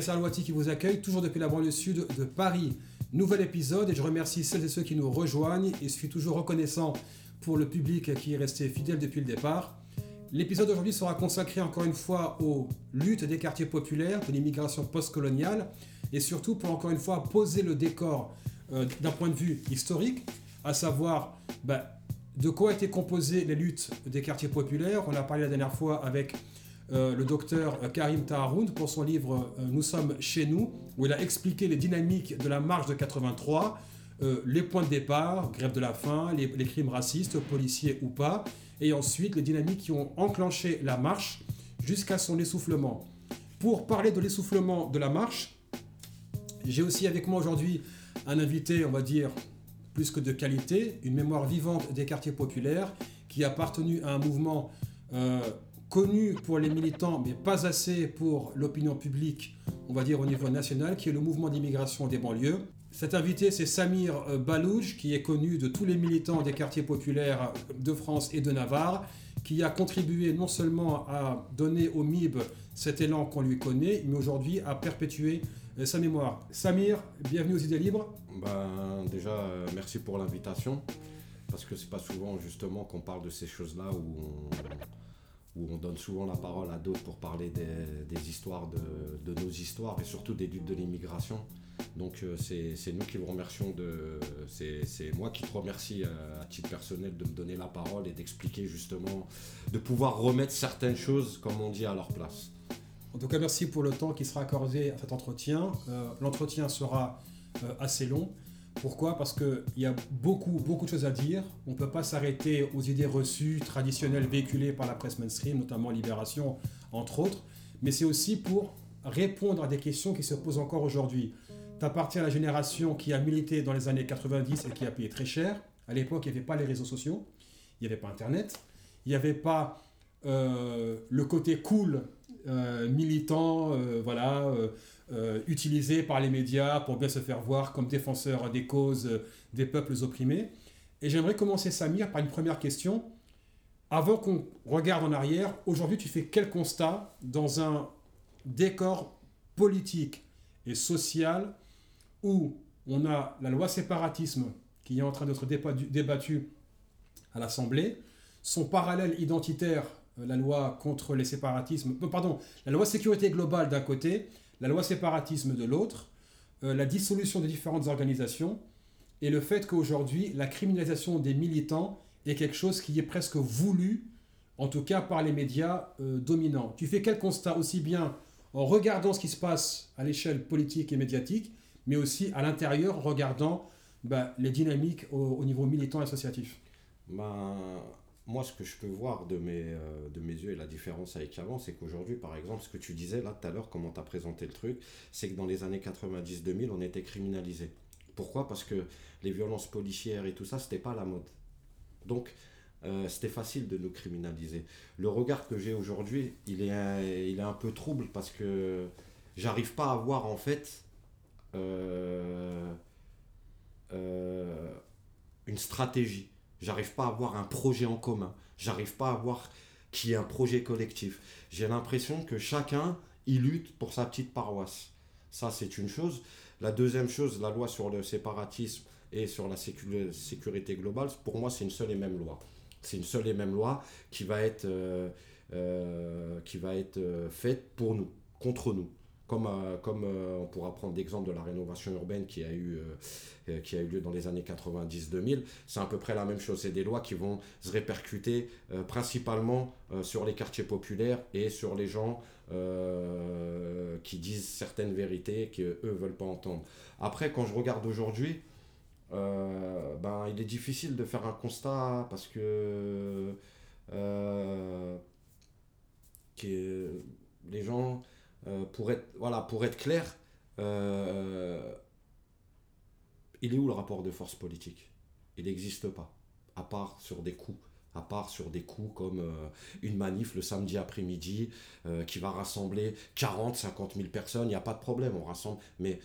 qui vous accueille, toujours depuis la banlieue sud de Paris. Nouvel épisode et je remercie celles et ceux qui nous rejoignent et je suis toujours reconnaissant pour le public qui est resté fidèle depuis le départ. L'épisode d'aujourd'hui sera consacré encore une fois aux luttes des quartiers populaires, de l'immigration postcoloniale et surtout pour encore une fois poser le décor euh, d'un point de vue historique, à savoir bah, de quoi étaient composées les luttes des quartiers populaires. On a parlé la dernière fois avec euh, le docteur Karim Taharoun pour son livre euh, Nous sommes chez nous, où il a expliqué les dynamiques de la marche de 83, euh, les points de départ, grève de la faim, les, crimes racistes, policiers ou pas, et ensuite les dynamiques qui ont enclenché la marche jusqu'à son essoufflement. Pour parler de l'essoufflement de la marche, j'ai aussi avec moi aujourd'hui un invité, on va dire, plus que de qualité, une mémoire vivante des quartiers populaires qui a appartenu à un mouvement connu pour les militants, mais pas assez pour l'opinion publique, on va dire au niveau national, qui est le mouvement d'immigration des banlieues. Cet invité, c'est Samir euh, Balouj, qui est connu de tous les militants des quartiers populaires de France et de Navarre, qui a contribué non seulement à donner au MIB cet élan qu'on lui connaît, mais aujourd'hui à perpétuer euh, sa mémoire. Samir, bienvenue aux idées libres. Ben, déjà, euh, merci pour l'invitation, parce que c'est pas souvent justement qu'on parle de ces choses-là où on où on donne souvent la parole à d'autres pour parler des, histoires de, nos histoires et surtout des luttes de l'immigration. Donc euh, c'est nous qui vous remercions de... C'est moi qui te remercie euh, à, titre personnel de me donner la parole et d'expliquer justement, de pouvoir remettre certaines choses, comme on dit, à leur place. En tout cas, merci pour le temps qui sera accordé à cet entretien. Euh, l'entretien sera assez long. Pourquoi? Parce qu'il y a beaucoup, beaucoup de choses à dire. On ne peut pas s'arrêter aux idées reçues, traditionnelles, véhiculées par la presse mainstream, notamment Libération, entre autres. Mais c'est aussi pour répondre à des questions qui se posent encore aujourd'hui. Tu appartiens à la génération qui a milité dans les années 90 et qui a payé très cher. À l'époque, il n'y avait pas les réseaux sociaux, il n'y avait pas Internet, il n'y avait pas euh, le côté cool, euh, militant, euh, voilà euh, utilisés par les médias pour bien se faire voir comme défenseurs des causes des peuples opprimés. Et j'aimerais commencer, Samir, par une première question. Avant qu'on regarde en arrière, aujourd'hui, tu fais quel constat dans un décor politique et social où on a la loi séparatisme qui est en train d'être débattue à l'Assemblée, son parallèle identitaire, euh, la loi contre les séparatismes, pardon, la loi sécurité globale d'un côté, la loi séparatisme de l'autre, euh, la dissolution des différentes organisations et le fait qu'aujourd'hui, la criminalisation des militants est quelque chose qui est presque voulu, en tout cas par les médias euh, dominants. Tu fais quel constat aussi bien en regardant ce qui se passe à l'échelle politique et médiatique, mais aussi à l'intérieur, en regardant bah, les dynamiques au, niveau militant et associatif? Ben, moi, ce que je peux voir de mes, euh, de mes yeux et la différence avec avant, c'est qu'aujourd'hui, par exemple, ce que tu disais là tout à l'heure, comment tu as présenté le truc, c'est que dans les années 90-2000, on était criminalisé. Pourquoi? Parce que les violences policières et tout ça, c'était pas la mode. Donc, euh, c'était facile de nous criminaliser. Le regard que j'ai aujourd'hui, il est, un, il est un peu trouble parce que j'arrive pas à voir en fait euh, une stratégie J'arrive pas à avoir un projet en commun. J'arrive pas à voir qui est un projet collectif. J'ai l'impression que chacun, il lutte pour sa petite paroisse. Ça, c'est une chose. La deuxième chose, la loi sur le séparatisme et sur la sécurité globale, pour moi, c'est une seule et même loi. C'est une seule et même loi qui va être, euh, euh, qui va être euh, faite pour nous, contre nous comme, euh, comme euh, on pourra prendre l'exemple de la rénovation urbaine qui a eu, euh, qui a eu lieu dans les années 90-2000, c'est à peu près la même chose. C'est des lois qui vont se répercuter principalement sur les quartiers populaires et sur les gens qui disent certaines vérités qu'eux ne veulent pas entendre. Après, quand je regarde aujourd'hui, ben, il est difficile de faire un constat parce que, que les gens pour, être, voilà, pour être clair, euh, il est où le rapport de force politique? Il n'existe pas, à part sur des coups à part sur des coups comme euh, une manif le samedi après-midi qui va rassembler 40, 50 000 personnes, il n'y a pas de problème, on rassemble. Mais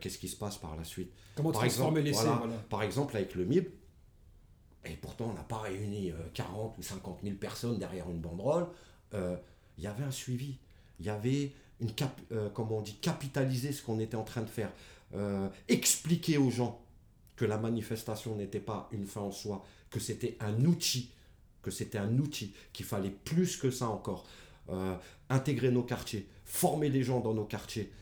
qu'est-ce qui se passe par la suite? Comment par transformer exemple, les Par exemple, avec le MIB, et pourtant on n'a pas réuni 40 ou 50 000 personnes derrière une banderole, il y avait un suivi. Il y avait une cap, euh, comment on dit, capitaliser ce qu'on était en train de faire, euh, expliquer aux gens que la manifestation n'était pas une fin en soi, que c'était un outil, que c'était un outil, qu'il fallait plus que ça encore, euh, intégrer nos quartiers, former les gens dans nos quartiers.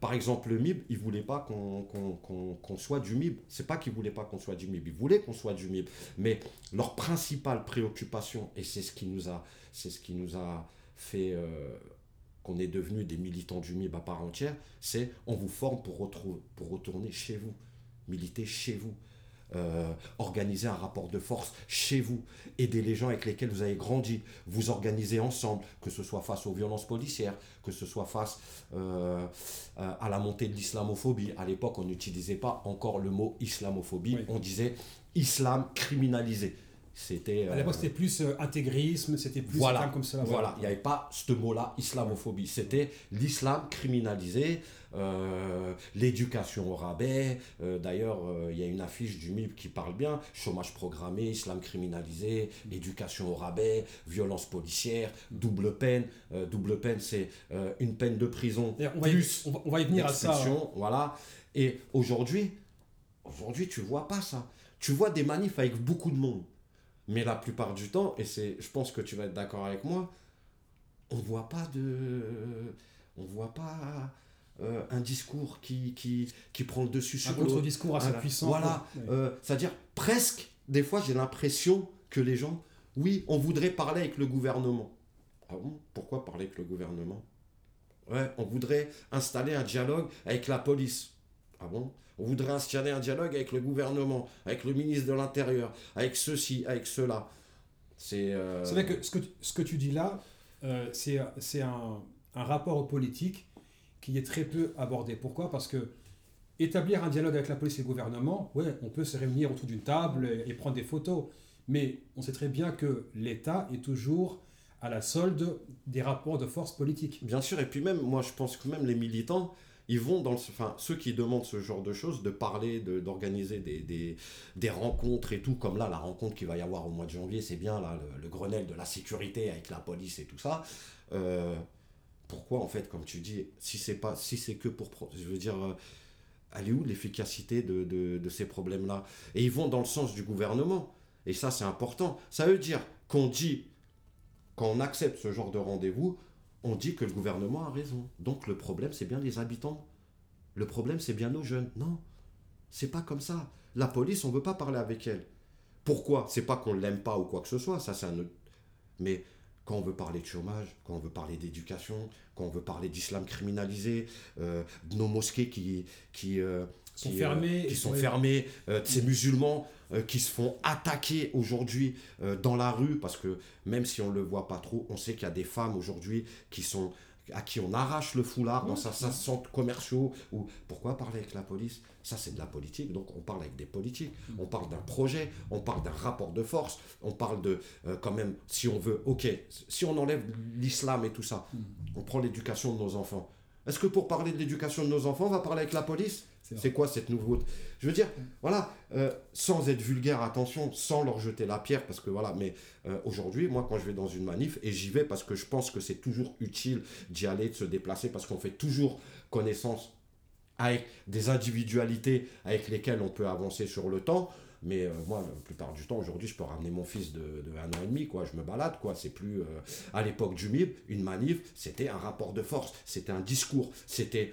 par exemple, le MIB, ils ne voulaient pas qu'on soit du MIB. C'est pas qu'ils ne voulaient pas qu'on soit du MIB, ils voulaient qu'on soit du MIB. Mais leur principale préoccupation, et c'est ce qui nous a, c'est ce qui nous a fait qu'on est devenu des militants du MIB à part entière, c'est on vous forme pour, pour retourner chez vous, militer chez vous, euh, organiser un rapport de force chez vous, aider les gens avec lesquels vous avez grandi, vous organiser ensemble, que ce soit face aux violences policières, que ce soit face euh, à la montée de l'islamophobie. À l'époque, on n'utilisait pas encore le mot islamophobie, on disait islam criminalisé. C'était. À l'époque, euh, c'était plus euh, intégrisme, c'était plus voilà, comme ça. Voilà, il n'y avait pas ce mot-là, islamophobie. C'était l'islam criminalisé, euh, l'éducation au rabais. D'ailleurs, il y a une affiche du MIB qui parle bien chômage programmé, islam criminalisé, éducation au rabais, violence policière, double peine. double peine, c'est une peine de prison. On va, plus on va y venir à ça. Hein. Voilà. Et aujourd'hui, aujourd'hui, tu vois pas ça. Tu vois des manifs avec beaucoup de monde. Mais la plupart du temps, et c'est, je pense que tu vas être d'accord avec moi, on voit pas de, on voit pas euh, un discours qui, qui, qui prend le dessus sur un contre-discours assez puissant. Voilà, euh, c'est-à-dire presque, des fois j'ai l'impression que les gens, oui, on voudrait parler avec le gouvernement. Ah bon? Pourquoi parler avec le gouvernement? Ouais, on voudrait installer un dialogue avec la police. Ah bon? On voudrait installer un dialogue avec le gouvernement, avec le ministre de l'Intérieur, avec ceci, avec cela. C'est euh, vrai que ce, que ce que tu dis là, euh, c'est un, un, rapport politique qui est très peu abordé. Pourquoi? Parce que établir un dialogue avec la police et le gouvernement, ouais, on peut se réunir autour d'une table et, prendre des photos. Mais on sait très bien que l'État est toujours à la solde des rapports de force politique. Bien sûr, et puis même, moi je pense que même les militants, ils vont dans le, enfin, ceux qui demandent ce genre de choses, de parler, d'organiser des, des, des, rencontres et tout, comme là, la rencontre qu'il va y avoir au mois de janvier, c'est bien, là, le, Grenelle de la sécurité avec la police et tout ça. Euh, pourquoi, en fait, comme tu dis, si c'est pas, si c'est que pour, je veux dire, euh, elle est où l'efficacité de, de, de ces problèmes-là? Et ils vont dans le sens du gouvernement. Et ça, c'est important. Ça veut dire qu'on dit, quand on accepte ce genre de rendez-vous, on dit que le gouvernement a raison. Donc le problème, c'est bien les habitants. Le problème, c'est bien nos jeunes. Non, c'est pas comme ça. La police, on ne veut pas parler avec elle. Pourquoi? C'est pas qu'on l'aime pas ou quoi que ce soit, ça c'est un. Mais quand on veut parler de chômage, quand on veut parler d'éducation, quand on veut parler d'islam criminalisé, euh, de nos mosquées qui, qui, euh, sont fermées, euh, qui sont fermées, de ces musulmans qui se font attaquer aujourd'hui dans la rue, parce que même si on ne le voit pas trop, on sait qu'il y a des femmes aujourd'hui qui sont à qui on arrache le foulard dans certains centres commerciaux ou pourquoi parler avec la police? Ça c'est de la politique donc on parle avec des politiques. Mm. on parle d'un projet on parle d'un rapport de force on parle de euh, quand même si on veut ok si on enlève l'islam et tout ça mm. on prend l'éducation de nos enfants. Est-ce que pour parler de l'éducation de nos enfants on va parler avec la police? C'est quoi cette nouveauté? Je veux dire, voilà, euh, sans être vulgaire, attention, sans leur jeter la pierre, parce que voilà, mais euh, aujourd'hui, moi, quand je vais dans une manif, et j'y vais parce que je pense que c'est toujours utile d'y aller, de se déplacer, parce qu'on fait toujours connaissance avec des individualités avec lesquelles on peut avancer sur le temps. Mais euh, moi, la plupart du temps, aujourd'hui, je peux ramener mon fils de, de, un an et demi, quoi. Je me balade, quoi. C'est plus... à l'époque du MIB, une manif, c'était un rapport de force, c'était un discours, c'était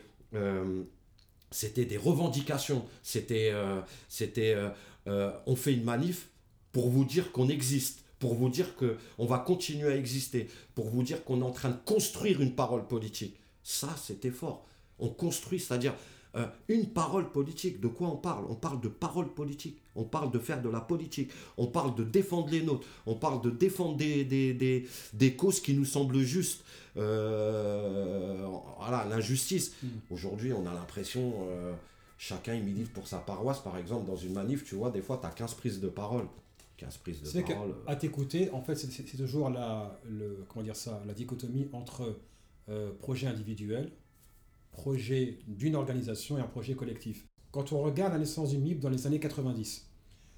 c'était des revendications, c'était, euh, euh, euh, on fait une manif pour vous dire qu'on existe, pour vous dire qu'on va continuer à exister, pour vous dire qu'on est en train de construire une parole politique. Ça, c'était fort. On construit, c'est-à-dire euh, une parole politique. De quoi on parle? On parle de parole politique. On parle de faire de la politique. On parle de défendre les nôtres. On parle de défendre des, des, des, causes qui nous semblent justes. Euh, voilà, l'injustice. Hmm. Aujourd'hui, on a l'impression, euh, chacun il milite pour sa paroisse. Par exemple, dans une manif, tu vois, des fois, tu as 15 prises de parole. 15 prises de parole. À t'écouter, en fait, c'est toujours la, le, comment dire ça, la dichotomie entre projet individuel projet d'une organisation et un projet collectif. Quand on regarde la naissance du MIB dans les années 90,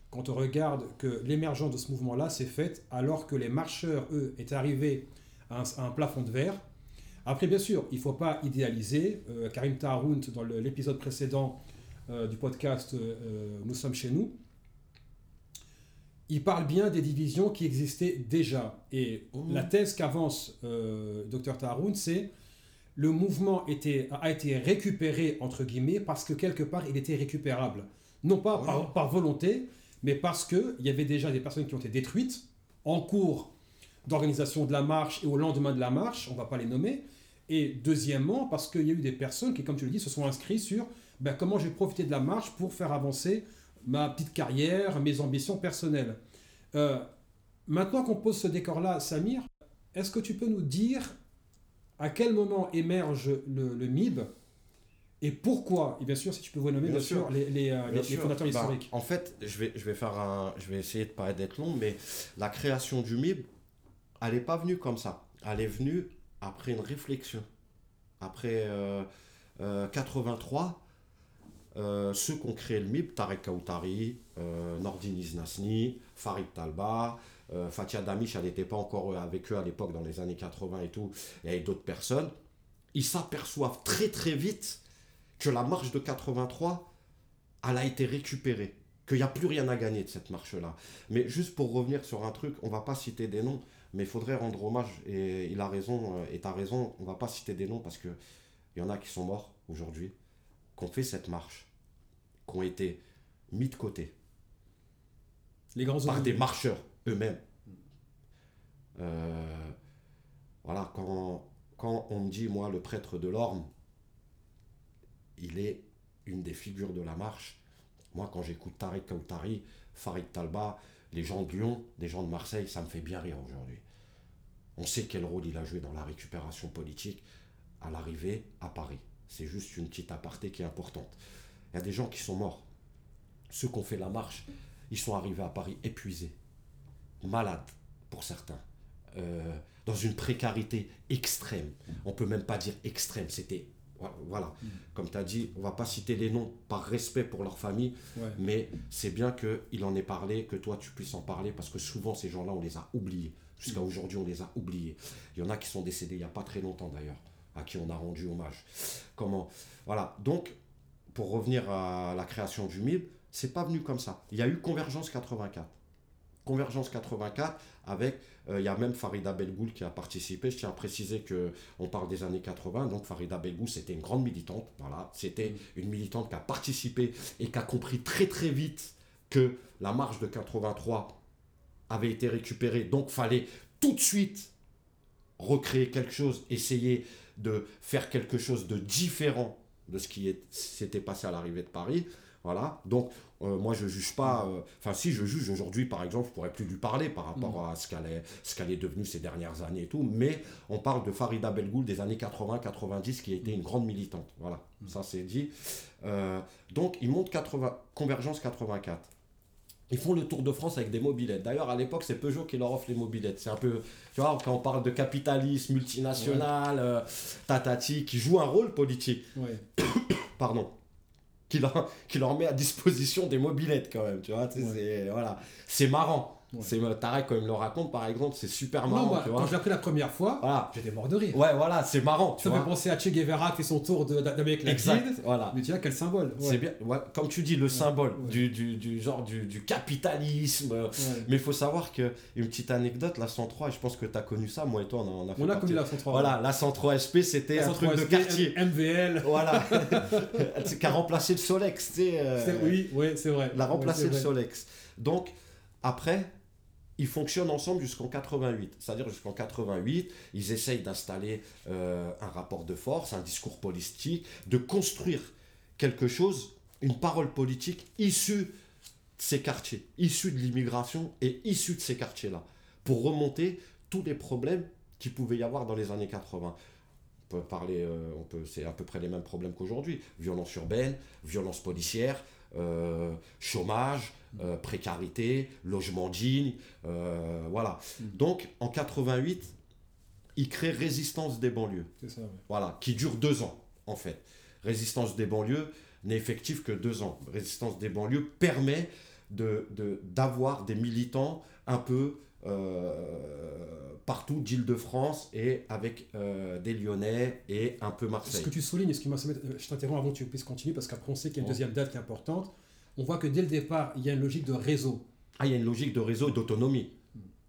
quand on regarde que l'émergence de ce mouvement-là s'est faite alors que les marcheurs, eux, étaient arrivés à un, plafond de verre, Après, bien sûr, il ne faut pas idéaliser. Euh, Karim Taharoun, dans l'épisode précédent euh, du podcast euh, Nous sommes chez nous, il parle bien des divisions qui existaient déjà. Et Mhm. la thèse qu'avance Dr Taharoun, c'est le mouvement était, a été récupéré, entre guillemets, parce que quelque part, il était récupérable. Non pas Ouais. par, par volonté, mais parce qu'il y avait déjà des personnes qui ont été détruites en cours d'organisation de la marche et au lendemain de la marche, on ne va pas les nommer. Et deuxièmement, parce qu'il y a eu des personnes qui, comme tu le dis, se sont inscrits sur ben, comment je vais profiter de la marche pour faire avancer ma petite carrière, mes ambitions personnelles. Euh, maintenant qu'on pose ce décor-là, Samir, est-ce que tu peux nous dire à quel moment émerge le, le MIB et pourquoi Et bien sûr, si tu peux vous nommer, bien, Bien sûr, sûr. les, les, euh, Bien les- les sûr. fondateurs Bah, historiques. en fait, je vais, je vais faire un, je vais essayer de pas être long, mais la création du MIB, elle n'est pas venue comme ça. Elle est venue après une réflexion. Après euh, euh, 83, euh, ceux qui ont créé le MIB, Tarek Kaoutari, Nordin Iznasni, Farid Talba, Fatia Damish, elle n'était pas encore avec eux à l'époque, dans les années 80 et tout, avait d'autres personnes. Ils s'aperçoivent très très vite que la marche de 83, elle a été récupérée, qu'il n'y a plus rien à gagner de cette marche-là. Mais juste pour revenir sur un truc, on va pas citer des noms, mais il faudrait rendre hommage, et il a raison, euh, et tu as raison, on va pas citer des noms parce que il y en a qui sont morts aujourd'hui, qui ont fait cette marche, qui ont été mis de côté Les grands par des marcheurs eux-mêmes. Euh, voilà, quand, quand on me dit, moi, le prêtre de l'Orme, il est une des figures de la marche. Moi, quand j'écoute Tarek Kaoutari, Farid Talba, les gens de Lyon, des gens de Marseille, ça me fait bien rire aujourd'hui. On sait quel rôle il a joué dans la récupération politique à l'arrivée à Paris. C'est juste une petite aparté qui est importante. Il y a des gens qui sont morts. Ceux qui ont fait la marche, ils sont arrivés à Paris épuisés, malades pour certains, euh, dans une précarité extrême. On peut même pas dire extrême, c'était voilà. Comme tu as dit, on va pas citer les noms par respect pour leur famille, Ouais. mais c'est bien qu'il en ait parlé, que toi tu puisses en parler, parce que souvent ces gens-là, on les a oubliés. Jusqu'à aujourd'hui, on les a oubliés. Il y en a qui sont décédés il n'y a pas très longtemps d'ailleurs, à qui on a rendu hommage. Comment Voilà. Donc, pour revenir à la création du MIB, c'est pas venu comme ça. Il y a eu Convergence 84. Convergence 84 avec, euh, il y a même Farida Belgoul qui a participé. Je tiens à préciser que on parle des années 80, donc Farida Belgoul c'était une grande militante. Voilà, c'était une militante qui a participé et qui a compris très très vite que la marche de 83 avait été récupérée, donc fallait tout de suite recréer quelque chose, essayer de faire quelque chose de différent de ce qui s'était passé à l'arrivée de Paris. Voilà, donc euh, moi je juge pas, euh, enfin si je juge aujourd'hui par exemple, je pourrais plus lui parler par rapport à ce qu'elle est, ce qu'elle est devenue ces dernières années et tout, mais on parle de Farida Belgoul des années 80-90 qui a été une grande militante. Voilà, ça c'est dit. Euh, donc ils montent 80, Convergence 84. Ils font le Tour de France avec des mobilettes. D'ailleurs, à l'époque, c'est Peugeot qui leur offre les mobilettes. C'est un peu, tu vois, quand on parle de capitalisme multinational, euh, tatati, qui joue un rôle politique, Ouais. pardon, qui leur, qui leur met à disposition des mobilettes quand même, tu vois. tu sais, Ouais. c'est, voilà. c'est marrant. Ouais. C'est, Tarek, quand il me le raconte, par exemple, c'est super Non, marrant, moi, tu quand vois. je l'ai appris la première fois, Voilà. j'étais mort de rire. Ouais, voilà, c'est marrant, tu Ça me fait penser à Che Guevara qui fait son tour de- d'Amérique latine. Exact, voilà. Mais tu vois, quel symbole. Ouais. C'est bien, ouais, comme tu dis, le symbole ouais. Du, du, du genre du, du capitalisme, Ouais. Mais il faut savoir que une petite anecdote, la 103, et je pense que tu as connu ça, moi et toi, on, en- a fait On a connu la 103. Voilà, la 103 SP, c'était un 103 truc de SP, quartier. MVL. Voilà, qui a remplacé le Solex, tu sais. euh, Oui, oui, c'est vrai. l'a remplacé Ouais, le. Solex. Donc, après, ils fonctionnent ensemble jusqu'en 88. C'est-à-dire jusqu'en 88, ils essayent d'installer euh, un rapport de force, un discours politique, de construire quelque chose, une parole politique issue de ces quartiers, issue de l'immigration et issue de ces quartiers-là, pour remonter tous les problèmes qu'il pouvait y avoir dans les années 80. On peut parler, euh, on peut, c'est à peu près les mêmes problèmes qu'aujourd'hui. Violence urbaine, violence policière, euh, chômage, euh, précarité, logement digne, euh, voilà. Mm. Donc en 88, il crée Résistance des banlieues, C'est ça, ouais. voilà, qui dure deux ans en fait. Résistance des banlieues n'est effective que deux ans. Résistance des banlieues permet de, de- d'avoir des militants un peu partout d'Île-de-France et avec euh, des Lyonnais et un peu Ce Marseille. que tu soulignes, ce euh, je t'interromps avant que tu puisses continuer, parce qu'après on sait qu'il y a une Bon. deuxième date qui est importante. On voit que dès le départ, il y a une logique de réseau. Ah, il y a une logique de réseau et d'autonomie.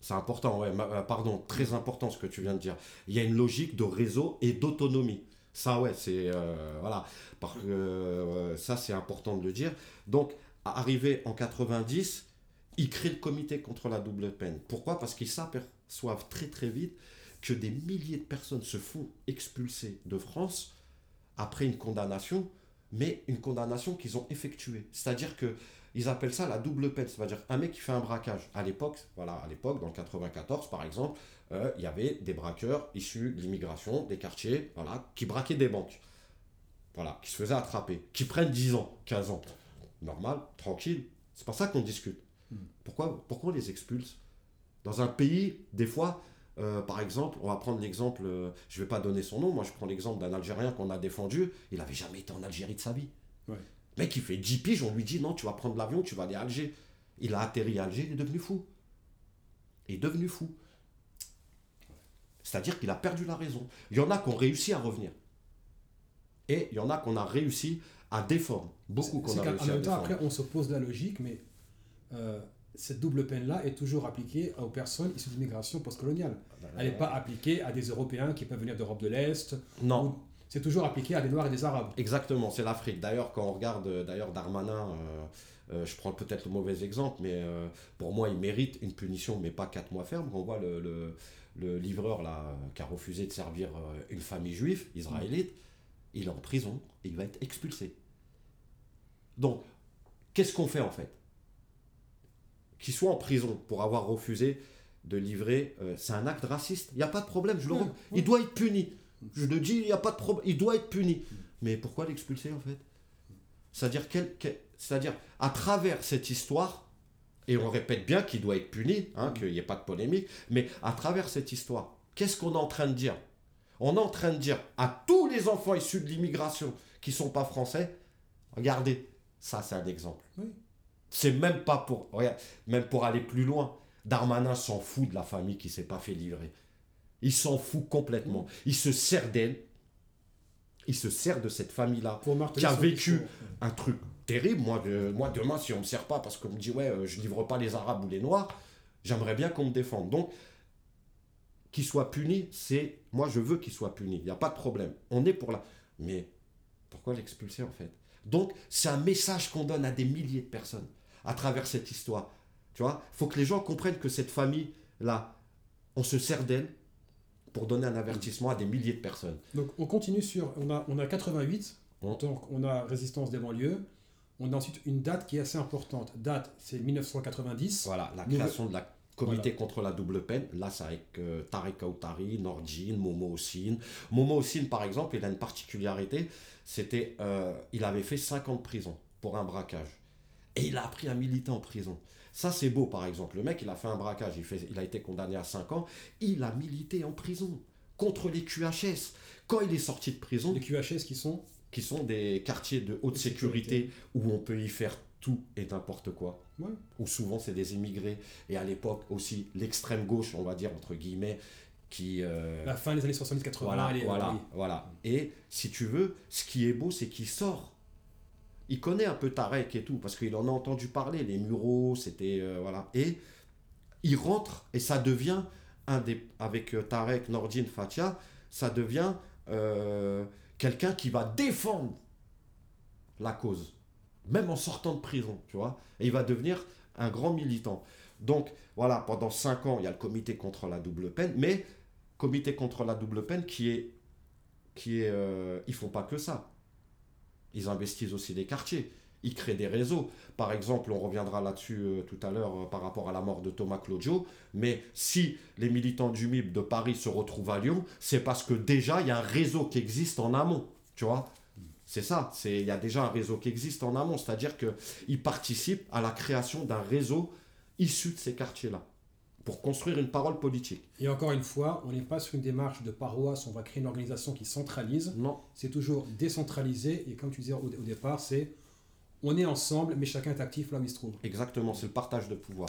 C'est important, ouais, euh, pardon, très important ce que tu viens de dire. Il y a une logique de réseau et d'autonomie. Ça, ouais, c'est. euh, voilà. Parce que euh, ça, c'est important de le dire. Donc, arrivé en 90, ils créent le comité contre la double peine. Pourquoi? Parce qu'ils s'aperçoivent très très vite que des milliers de personnes se font expulser de France après une condamnation, mais une condamnation qu'ils ont effectuée. C'est-à-dire que ils appellent ça la double peine. C'est-à-dire un mec qui fait un braquage. À l'époque, voilà, à l'époque, dans le 94 par exemple, euh, il y avait des braqueurs issus de l'immigration, des quartiers, voilà, qui braquaient des banques. Voilà, qui se faisaient attraper, qui prennent 10 ans, 15 ans. Normal, tranquille. C'est pas ça qu'on discute. Pourquoi, pourquoi on les expulse? Dans un pays, des fois, euh, par exemple, on va prendre l'exemple, euh, je vais pas donner son nom, moi je prends l'exemple d'un Algérien qu'on a défendu, il avait jamais été en Algérie de sa vie. Ouais. Mec, il fait 10 piges, on lui dit non, tu vas prendre l'avion, tu vas aller à Alger. Il a atterri à Alger, il est devenu fou. Il est devenu fou. C'est-à-dire qu'il a perdu la raison. Il y en a qui ont réussi à revenir. Et il y en a qu'on a réussi à défendre. Beaucoup qu'on a réussi à défendre. après, on s'oppose la logique, mais euh, cette double peine-là est toujours appliquée aux personnes issues d'immigration postcoloniale. Elle n'est pas appliquée à des Européens qui peuvent venir d'Europe de l'Est. Non, ou- C'est toujours appliqué à des Noirs et des Arabes. Exactement, c'est l'Afrique. D'ailleurs, quand on regarde euh, d'ailleurs Darmanin, euh, euh, je prends peut-être le mauvais exemple, mais pour moi, il mérite une punition, mais pas 4 mois ferme. On voit le, le- le livreur là, qui a refusé de servir une famille juive, israélite, il est en prison et il va être expulsé. Donc, qu'est-ce qu'on fait en fait? Qu'il soit en prison pour avoir refusé de livrer, euh, c'est un acte raciste. Il n'y a pas de problème, je le ouais. Il doit être puni. Je le dis, il n'y a pas de problème. Il doit être puni. Mais pourquoi l'expulser en fait? C'est-à-dire, quel- quel- c'est-à-dire, à travers cette histoire, et on répète bien qu'il doit être puni, hein, qu'il n'y ait pas de polémique, mais à travers cette histoire, qu'est-ce qu'on est en train de dire? On est en train de dire à tous les enfants issus de l'immigration qui ne sont pas français, regardez, ça c'est un exemple. Oui. C'est même pas pour, regarde, même pour aller plus loin. Darmanin s'en fout de la famille qui s'est pas fait livrer. Il s'en fout complètement. Il se sert d'elle. Il se sert de cette famille-là qui a vécu un truc terrible. Moi, de, moi demain, si on me sert pas parce qu'on me dit, ouais, euh, je livre pas les Arabes ou les Noirs, j'aimerais bien qu'on me défende. Donc, qu'il soit puni, c'est. Moi, je veux qu'il soit puni. Il n'y a pas de problème. On est pour la. Mais pourquoi l'expulser, en fait? Donc, c'est un message qu'on donne à des milliers de personnes à travers cette histoire. Tu vois Il faut que les gens comprennent que cette famille-là, on se sert d'elle pour donner un avertissement à des milliers de personnes. Donc on continue sur, on a, on a 88, Bon. donc on a résistance des banlieues. On a ensuite une date qui est assez importante. Date, c'est 1990. Voilà, la création de la comité contre la double peine. Là, c'est avec euh, Tarek Kautari, Nordjin, Momo Ossine. Momo Ossine, par exemple, il a une particularité. C'était, euh, il avait fait 5 ans de prison pour un braquage. Et il a appris un militant en prison. Ça, c'est beau, par exemple. Le mec, il a fait un braquage, il, fait, il a été condamné à 5 ans. Il a milité en prison contre les QHS. Quand il est sorti de prison, Les QHS qui sont? qui sont des quartiers de haute sécurité où on peut y faire tout et n'importe quoi. Ouais. Où souvent c'est des immigrés et à l'époque aussi l'extrême gauche, on va dire entre guillemets, qui euh, la fin des années 70-80. voilà, voilà, voilà. Et si tu veux, ce qui est beau, c'est qu'il sort. Il connaît un peu Tarek et tout parce qu'il en a entendu parler. Les Mureaux, c'était euh, voilà. Et il rentre et ça devient un des avec euh, Tarek, Nordine, Fatia, ça devient euh, quelqu'un qui va défendre la cause, même en sortant de prison, tu vois. Et il va devenir un grand militant. Donc voilà, pendant cinq ans, il y a le comité contre la double peine, mais comité contre la double peine qui est, qui est, ils font pas que ça. Ils investissent aussi des quartiers. Ils créent des réseaux. Par exemple, on reviendra là-dessus euh, tout à l'heure euh, par rapport à la mort de Thomas Claudio. Mais si les militants du MIB de Paris se retrouvent à Lyon, c'est parce que déjà, il y a un réseau qui existe en amont. Tu vois? C'est ça. Il y a déjà un réseau qui existe en amont. C'est-à-dire qu'ils participent à la création d'un réseau issu de ces quartiers-là pour construire une parole politique. Et encore une fois, on n'est pas sur une démarche de paroisse, on va créer une organisation qui centralise. Non. C'est toujours décentralisé, et comme tu disais au, départ, c'est on est ensemble, mais chacun est actif là où il se trouve. Exactement, c'est le partage de pouvoir.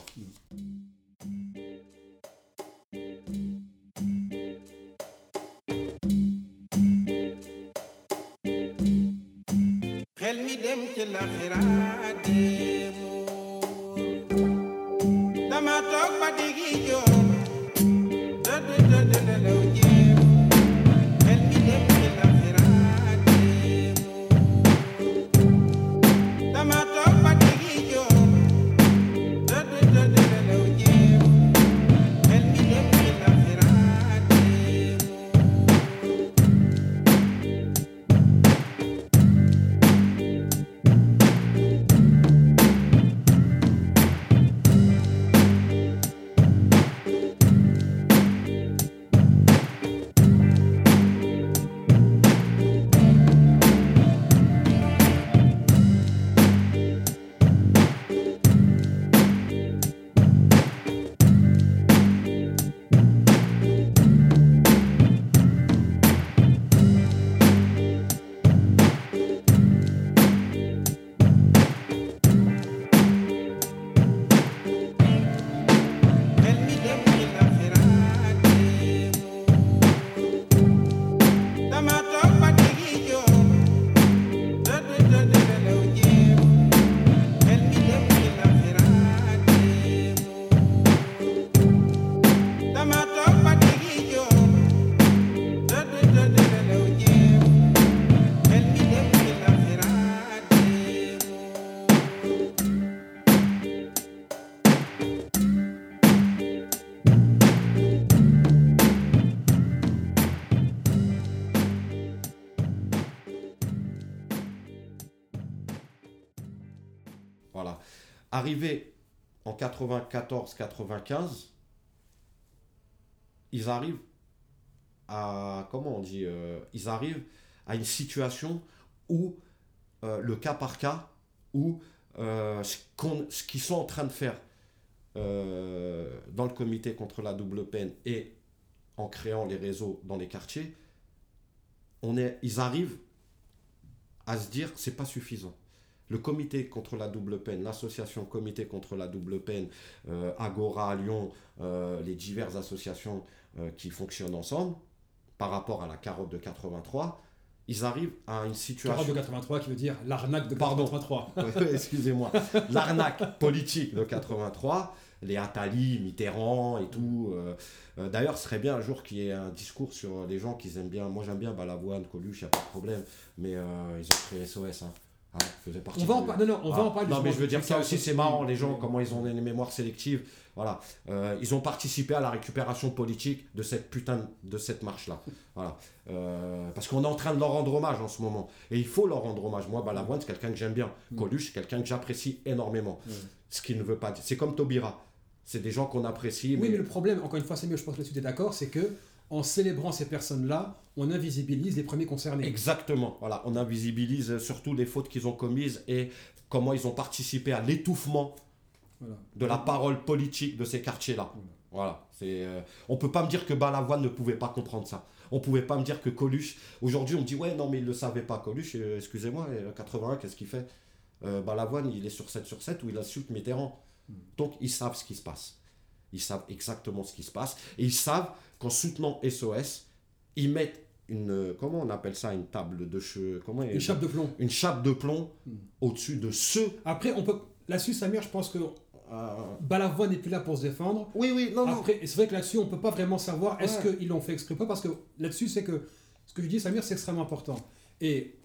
Voilà. Arrivé en 94-95, ils arrivent à. Comment on dit euh, Ils arrivent à une situation où euh, le cas par cas, où euh, ce qu'ils sont en train de faire dans le comité contre la double peine et en créant les réseaux dans les quartiers, ils arrivent à se dire c'est pas suffisant. Le comité contre la double peine, l'association comité contre la double peine, euh, Agora à Lyon, euh, les diverses associations euh, qui fonctionnent ensemble, par rapport à la carotte de 83, ils arrivent à une situation... Carotte de 83 qui veut dire l'arnaque de Pardon. 83. Ouais, Excusez-moi. L'arnaque politique de 83, les Attali, Mitterrand et tout. D'ailleurs, ce serait bien un jour qu'il y ait un discours sur les gens qui aiment bien. Moi, j'aime bien Balavoine, Coluche, il n'y a pas de problème. Mais ils ont créé SOS. Hein. Hein, partie On va en par- non, non, on va Ah, en parler. Non, mais je veux dire, ça aussi, c'est marrant, les gens, Oui. comment ils ont une mémoire sélective. Voilà. Euh, ils ont participé à la récupération politique de cette putain de cette marche-là. Voilà. Euh, parce qu'on est en train de leur rendre hommage en ce moment. Et il faut leur rendre hommage. Moi, Balavoine, c'est quelqu'un que j'aime bien. Mm. Coluche, c'est quelqu'un que j'apprécie énormément. Mm. Ce qui ne veut pas dire. C'est comme Taubira. C'est des gens qu'on apprécie. Oui, mais... mais le problème, encore une fois, c'est mieux, je pense que là-dessus tu es d'accord, c'est que en célébrant ces personnes-là, on invisibilise les premiers concernés. Exactement. Voilà. On invisibilise surtout les fautes qu'ils ont commises et comment ils ont participé à l'étouffement Voilà. de la parole politique de ces quartiers-là. Voilà. C'est, euh, on peut pas me dire que Balavoine ne pouvait pas comprendre ça. On pouvait pas me dire que Coluche. Aujourd'hui, on me dit ouais, non, mais il le savait pas. Coluche, euh, excusez-moi, euh, 81, qu'est-ce qu'il fait? Euh, Balavoine, il est sur 7 sur 7 où il insulte Mitterrand. Donc, ils savent ce qui se passe. Ils savent exactement ce qui se passe. Et ils savent qu'en soutenant SOS, ils mettent une. euh, Comment on appelle ça Une table de cheveux. Comment Une chape de plomb. une chape de plomb Mm. au-dessus de ceux. Après, on peut. Là-dessus, Samir, je pense que euh, Balavoine n'est plus là pour se défendre. Oui, oui, non, non. Après, c'est vrai que là-dessus, on peut pas vraiment savoir est-ce qu'ils l'ont fait exprès ou pas, parce que là-dessus, c'est que ce que je dis, Samir, c'est extrêmement important. Et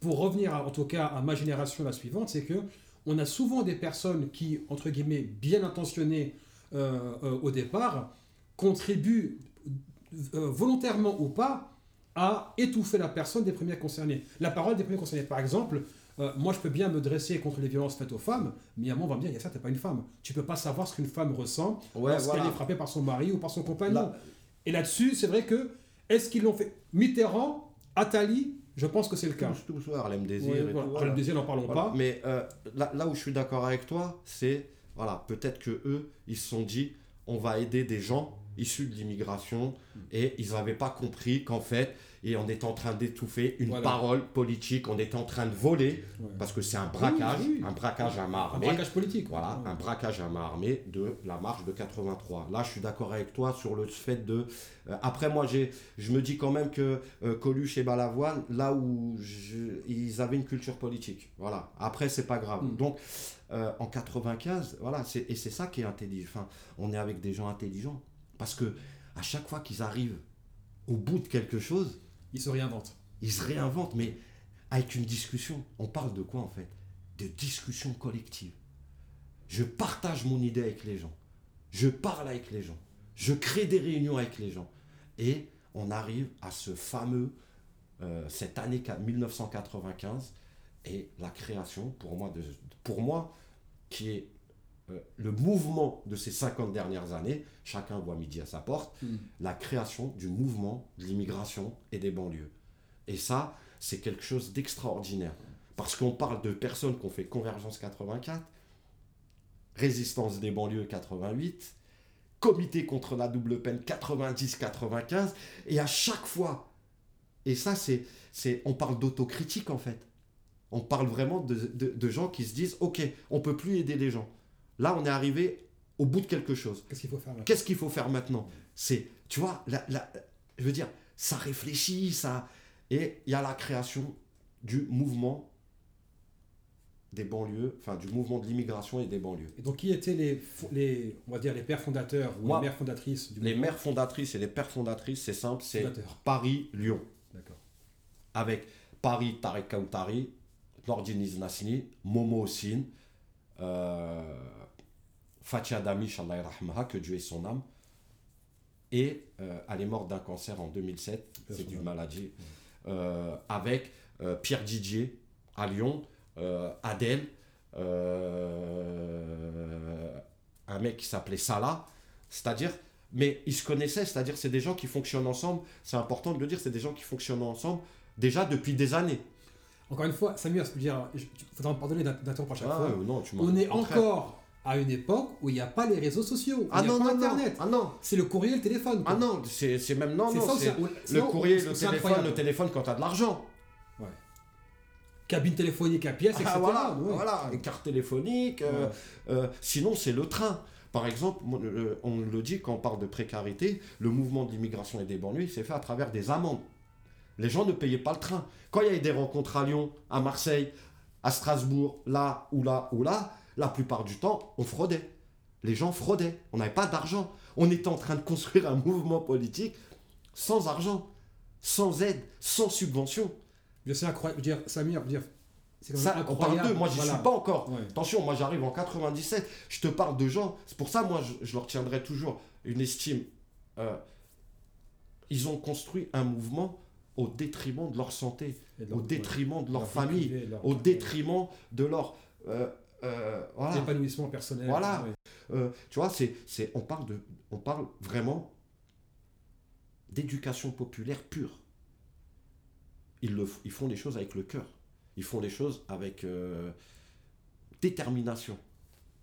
pour revenir, à- en tout cas, à ma génération, la suivante, c'est que on a souvent des personnes qui, entre guillemets, bien intentionnées au départ, contribuent euh, volontairement ou pas à étouffer la personne des premiers concernés. La parole des premiers concernés. Par exemple, euh, moi, je peux bien me dresser contre les violences faites aux femmes, mais à moment, on va me dire, il y a ça, t'es pas une femme. Tu peux pas savoir ce qu'une femme ressent Ouais, lorsqu'elle voilà. est frappée par son mari ou par son compagnon. Là- Et là-dessus, c'est vrai que, est-ce qu'ils l'ont fait? Mitterrand, Attali, je pense que c'est le cas. Harlem Désir Ouais, et voilà. tout, Harlem voilà. Désir, n'en parlons pas. Mais euh, là, là où je suis d'accord avec toi, c'est voilà, peut-être que eux, ils se sont dit, on va aider des gens issus de l'immigration Mm. et ils n'avaient pas compris qu'en fait, et on est en train d'étouffer une Voilà. parole politique, on est en train de voler, Ouais. parce que c'est un braquage, Oui, oui. un braquage à main Un armée. braquage politique. Voilà, Ouais. un braquage à main armée de la marche de 83. Là, je suis d'accord avec toi sur le fait de. euh, après, moi, je me dis quand même que euh, Coluche et Balavoine, là où je- ils avaient une culture politique. Voilà. Après, c'est pas grave. Mm. Donc, euh, en 95, voilà, et c'est ça qui est intelligent. Enfin, on est avec des gens intelligents. Parce que à chaque fois qu'ils arrivent au bout de quelque chose, Il se réinvente. ils se réinventent, mais avec une discussion. On parle de quoi en fait? De discussion collective. Je partage mon idée avec les gens. Je parle avec les gens. Je crée des réunions avec les gens. Et on arrive à ce fameux, euh, cette année qua- 1995, et la création, pour moi, de, pour moi qui est le mouvement de ces 50 dernières années, chacun voit midi à sa porte, Mm. la création du mouvement de l'immigration et des banlieues. Et ça, c'est quelque chose d'extraordinaire. Parce qu'on parle de personnes qui ont fait Convergence 84, Résistance des banlieues 88, Comité contre la double peine 90-95, et à chaque fois, et ça, c'est, c'est, on parle d'autocritique en fait. On parle vraiment de, de- de gens qui se disent, ok, on peut plus aider les gens. Là, on est arrivé au bout de quelque chose. Qu'est-ce qu'il faut faire là Qu'est-ce qu'il faut faire maintenant? C'est, tu vois, la, la- je veux dire, ça réfléchit, ça. Et il y a la création du mouvement des banlieues, enfin du mouvement de l'immigration et des banlieues. Et donc, qui étaient les, on va dire, les pères fondateurs ou Moi, les mères fondatrices du Les mouvement? mères fondatrices et les pères fondatrices, c'est simple, c'est Paris-Lyon. D'accord. Avec Paris, Tarek Kautari, Nordin Iznasni, Momo Ossine, euh, Fatia Damish, Allah yarhamha, que Dieu ait son âme. Et euh, elle est morte d'un cancer en 2007, Bien c'est une maladie. Euh, avec euh, Pierre Didier à Lyon, Adèle, un mec qui s'appelait Salah, c'est-à-dire, mais ils se connaissaient, c'est-à-dire c'est des gens qui fonctionnent ensemble, c'est important de le dire, c'est des gens qui fonctionnent ensemble déjà depuis des années. Encore une fois, Samir, je veux dire, il faudra me pardonner d'in- d'interrompre à chaque Ah, fois. non, tu m'as- On est encore à une époque où il n'y a pas les réseaux sociaux, Ah il n'y a non, pas non, non, Internet. ah non, C'est le courrier et le téléphone. quoi. ah non, c'est même non, ça, le courrier, le téléphone, incroyable. le téléphone quand tu as de l'argent. Cabine téléphonique à pièce, etc. Ah, voilà, ouais. voilà, les cartes téléphoniques. euh, euh, sinon, c'est le train. Par exemple, on le dit quand on parle de précarité, le mouvement de l'immigration et des banlieues, s'est fait à travers des amendes. Les gens ne payaient pas le train. Quand il y a eu des rencontres à Lyon, à Marseille, à Strasbourg, là ou là ou là, la plupart du temps, on fraudait. Les gens fraudaient. On n'avait pas d'argent. On était en train de construire un mouvement politique sans argent, sans aide, sans subvention. Je sais incroyable. Je dire, Samir, je dire, c'est Ça, on parle d'eux, moi j'y Voilà. suis pas encore. Ouais. Attention, moi j'arrive en 97, je te parle de gens, c'est pour ça moi je, je leur tiendrai toujours une estime. Euh, ils ont construit un mouvement au détriment de leur santé, au détriment de leur famille, privée, leur- au détriment de leur... euh, euh, voilà. épanouissement personnel. Voilà. ouais. Euh, tu vois, c'est, c'est, on, parle de, on parle vraiment d'éducation populaire pure. Ils, le, ils font les choses avec le cœur. Ils font les choses avec euh, détermination.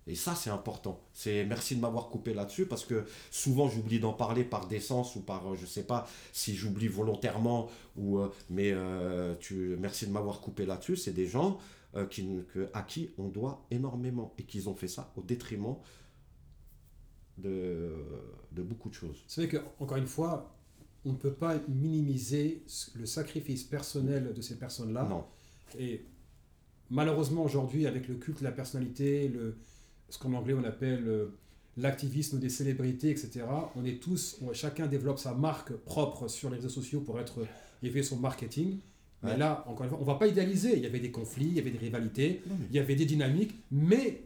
Et ça, c'est important. C'est merci de m'avoir coupé là-dessus parce que souvent j'oublie d'en parler par décence ou par, euh, je sais pas si j'oublie volontairement ou, mais tu, merci de m'avoir coupé là-dessus. C'est des gens euh, qui, que- à qui on doit énormément et qu'ils ont fait ça au détriment de, de beaucoup de choses. C'est vrai que, encore une fois, on ne peut pas minimiser le sacrifice personnel de ces personnes-là. Non, Et malheureusement, aujourd'hui, avec le culte de la personnalité, le, ce qu'en anglais on appelle euh, l'activisme des célébrités, etc., on est tous, on- chacun développe sa marque propre sur les réseaux sociaux pour être élever son marketing. Mais Ouais. là, encore une fois, on ne va pas idéaliser. Il y avait des conflits, il y avait des rivalités, Non, mais- il y avait des dynamiques, mais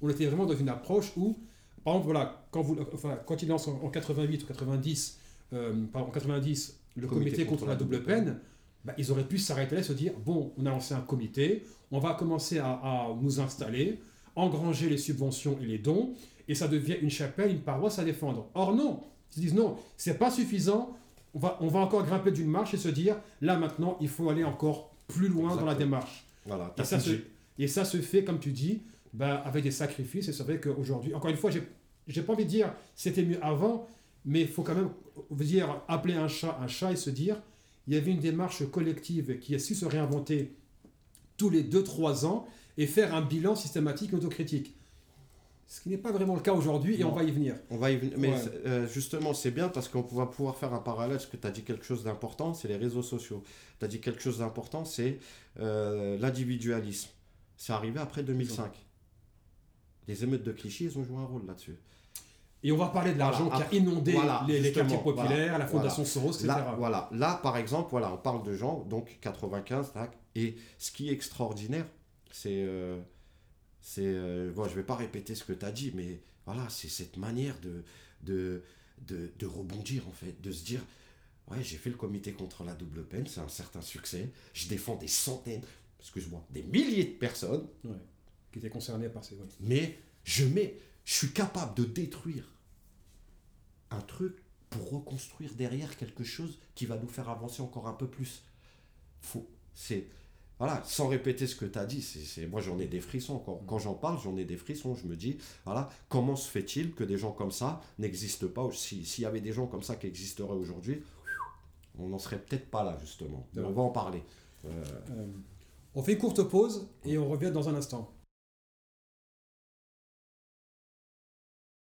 on était vraiment dans une approche où, par exemple, voilà, quand, vous, enfin, quand il lance en, en 88 ou 90, euh, pardon, en 90 le comité, contre, la double peine, bah, ils auraient pu s'arrêter là et se dire bon, on a lancé un comité, on va commencer à, à nous installer, engranger les subventions et les dons, et ça devient une chapelle, une paroisse à défendre. Or non, ils se disent non, c'est pas suffisant, on va, on va encore grimper d'une marche et se dire là maintenant, il faut aller encore plus loin dans la démarche. Voilà, Et ça, se, et ça se fait, comme tu dis, bah, avec des sacrifices. Et c'est vrai qu'aujourd'hui, encore une fois, j'ai j'ai pas envie de dire c'était mieux avant, Mais il faut quand même vous dire, appeler un chat un chat et se dire, il y avait une démarche collective qui a su se réinventer tous les 2-3 ans et faire un bilan systématique et autocritique. Ce qui n'est pas vraiment le cas aujourd'hui et Non. on va y venir. On va y venir. Mais Ouais. euh, justement, c'est bien parce qu'on va pouvoir faire un parallèle. Parce que tu as dit quelque chose d'important, c'est les réseaux sociaux. Tu as dit quelque chose d'important, c'est euh, l'individualisme. C'est arrivé après 2005. Les émeutes de Clichy, ils ont joué un rôle là-dessus. Et on va parler de l'argent Voilà, qui a inondé voilà, les, quartiers populaires, voilà, la Fondation Soros, etc. Là, voilà. Là, par exemple, voilà, on parle de gens, donc 95, tac. Et ce qui est extraordinaire, c'est. euh, c'est euh, bon, je vais pas répéter ce que tu as dit, mais voilà, c'est cette manière de, de, de, de rebondir, en fait, de se dire Ouais, j'ai fait le comité contre la double peine, c'est un certain succès. Je défends des centaines, excuse-moi, des milliers de personnes, Ouais, qui étaient concernés par ces. ouais. mais je mets, je suis capable de détruire un truc pour reconstruire derrière quelque chose qui va nous faire avancer encore un peu plus. Faut, c'est, voilà, sans répéter ce que tu as dit, c'est, moi j'en ai des frissons. Quand, quand j'en parle, j'en ai des frissons. Je me dis, voilà, comment se fait-il que des gens comme ça n'existent pas Si- S'il y avait des gens comme ça qui existeraient aujourd'hui, on n'en serait peut-être pas là, justement. Mais on va en parler. Euh, Euh, on fait une courte pause et on revient dans un instant.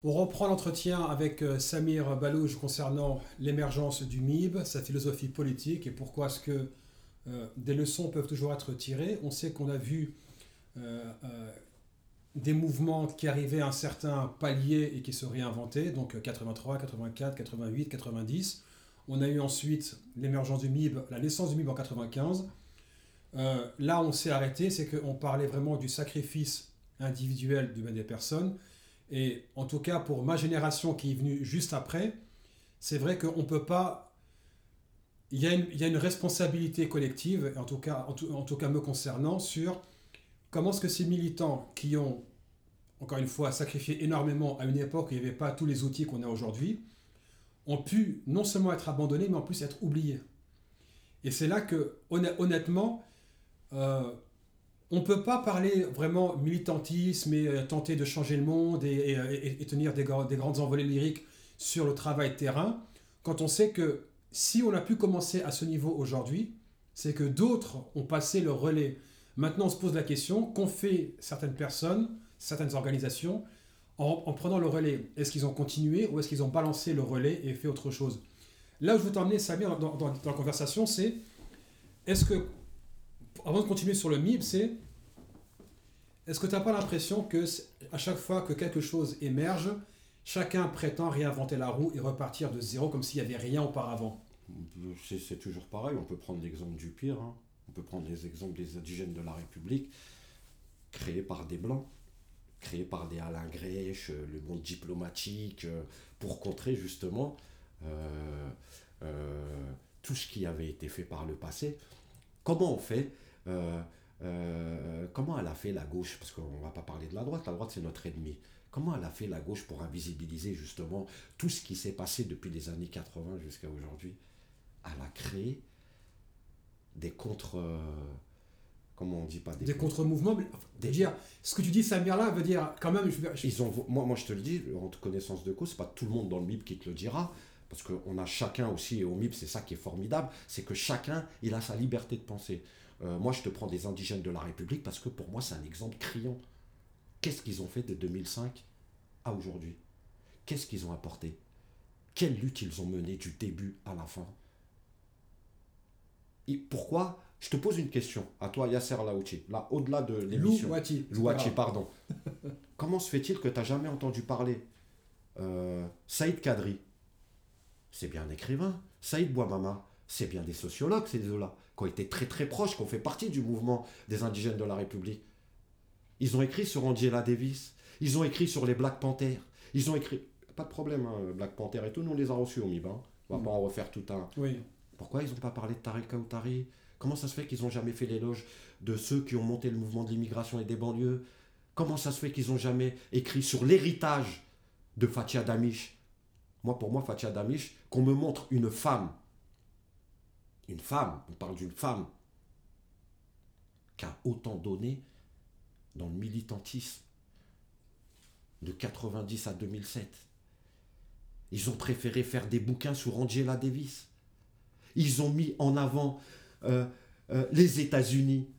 On reprend l'entretien avec euh, Samir Balouj concernant l'émergence du MIB, sa philosophie politique et pourquoi est-ce que euh, des leçons peuvent toujours être tirées. On sait qu'on a vu euh, euh, des mouvements qui arrivaient à un certain palier et qui se réinventaient, donc euh, 83, 84, 88, 90. On a eu ensuite l'émergence du MIB, la naissance du MIB en 95. Euh, là, on s'est arrêté, c'est qu'on parlait vraiment du sacrifice individuel de des personnes. Et en tout cas, pour ma génération qui est venue juste après, c'est vrai qu'on ne peut pas. Il y, a une, responsabilité collective, en tout, cas, en, tout, cas me concernant, sur comment est-ce que ces militants qui ont, encore une fois, sacrifié énormément à une époque où il n'y avait pas tous les outils qu'on a aujourd'hui, ont pu non seulement être abandonnés, mais en plus être oubliés. Et c'est là que, honn- honnêtement, euh, on ne peut pas parler vraiment militantisme et euh, tenter de changer le monde et, tenir des grandes envolées lyriques sur le travail de terrain quand on sait que si on a pu commencer à ce niveau aujourd'hui, c'est que d'autres ont passé le relais. Maintenant, on se pose la question qu'ont fait certaines personnes, certaines organisations, en, en prenant le relais? Est-ce qu'ils ont continué ou est-ce qu'ils ont balancé le relais et fait autre chose? Là où je veux t'emmener, Samir, dans, la conversation, c'est est-ce que, avant de continuer sur le MIB, c'est est-ce que tu n'as pas l'impression que à chaque fois que quelque chose émerge, chacun prétend réinventer la roue et repartir de zéro comme s'il n'y avait rien auparavant? C'est toujours pareil, on peut prendre l'exemple du pire, hein. on peut prendre les exemples des indigènes de la République, créés par des Blancs, créés par des Alain Grèche, euh, le monde diplomatique, euh, pour contrer justement euh, tout ce qui avait été fait par le passé. Comment on fait Comment elle a fait la gauche? Parce qu'on ne va pas parler de la droite, la droite c'est notre ennemi. Comment elle a fait la gauche pour invisibiliser justement tout ce qui s'est passé depuis les années 80 jusqu'à aujourd'hui? Elle a créé des contre... euh, comment on dit pas Des contre-mouvements mais, enfin, Des- dire, Ce que tu dis, Samir, là, veut dire quand même. Je- Ils ont, moi, moi, je te le dis, en toute connaissance de cause, c'est pas tout le monde dans le MIB qui te le dira, parce qu'on a chacun aussi, et au MIB, c'est ça qui est formidable, c'est que chacun, il a sa liberté de penser. Euh, moi, je te prends des indigènes de la République, parce que pour moi, c'est un exemple criant. Qu'est-ce qu'ils ont fait de 2005 à aujourd'hui? Qu'est-ce qu'ils ont apporté? Quelle lutte ils ont menée du début à la fin? Et pourquoi Je te pose une question, à toi, Yasser Laouchi, là, au-delà de l'émission. Grave. pardon. Comment se fait-il que tu n'as jamais entendu parler euh, Saïd Kadri? C'est bien un écrivain. Saïd Bouamama, c'est bien des sociologues, ces deux-là, qui ont été très très proches, qui ont fait partie du mouvement des indigènes de la République. Ils ont écrit sur Angela Davis, ils ont écrit sur les Black Panthers, ils ont écrit... Pas de problème, hein, Black Panther et tout, nous on les a reçus au MIB. hein. On va Mm. pas en refaire tout un... Oui. Pourquoi ils n'ont pas parlé de Tarek Kautari Comment ça se fait qu'ils n'ont jamais fait l'éloge de ceux qui ont monté le mouvement de l'immigration et des banlieues? Comment ça se fait qu'ils n'ont jamais écrit sur l'héritage de Fatia Damish? Moi, pour moi, Fatia Damish, qu'on me montre une femme, une femme, on parle d'une femme, qui a autant donné dans le militantisme de 90 à 2007. Ils ont préféré faire des bouquins sur Angela Davis. Ils ont mis en avant euh, euh, les États-Unis,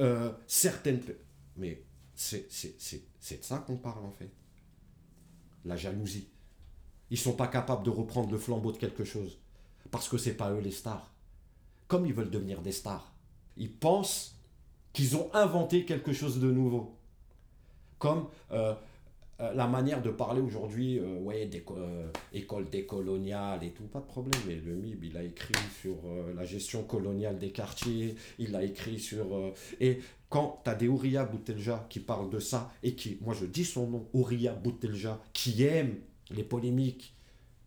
euh, certaines. Mais c'est de ça qu'on parle en fait. La jalousie. Ils sont pas capables de reprendre le flambeau de quelque chose. Parce que c'est pas eux les stars. Comme ils veulent devenir des stars. Ils pensent qu'ils ont inventé quelque chose de nouveau. Comme euh, la manière de parler aujourd'hui, euh, ouais, euh, école décoloniale et tout, pas de problème. Mais le MIB, il a écrit sur la gestion coloniale des quartiers, il a écrit sur. et quand tu as des Ouria Boutelja qui parlent de ça, et qui, moi je dis son nom, Ouria Boutelja, qui aime les polémiques,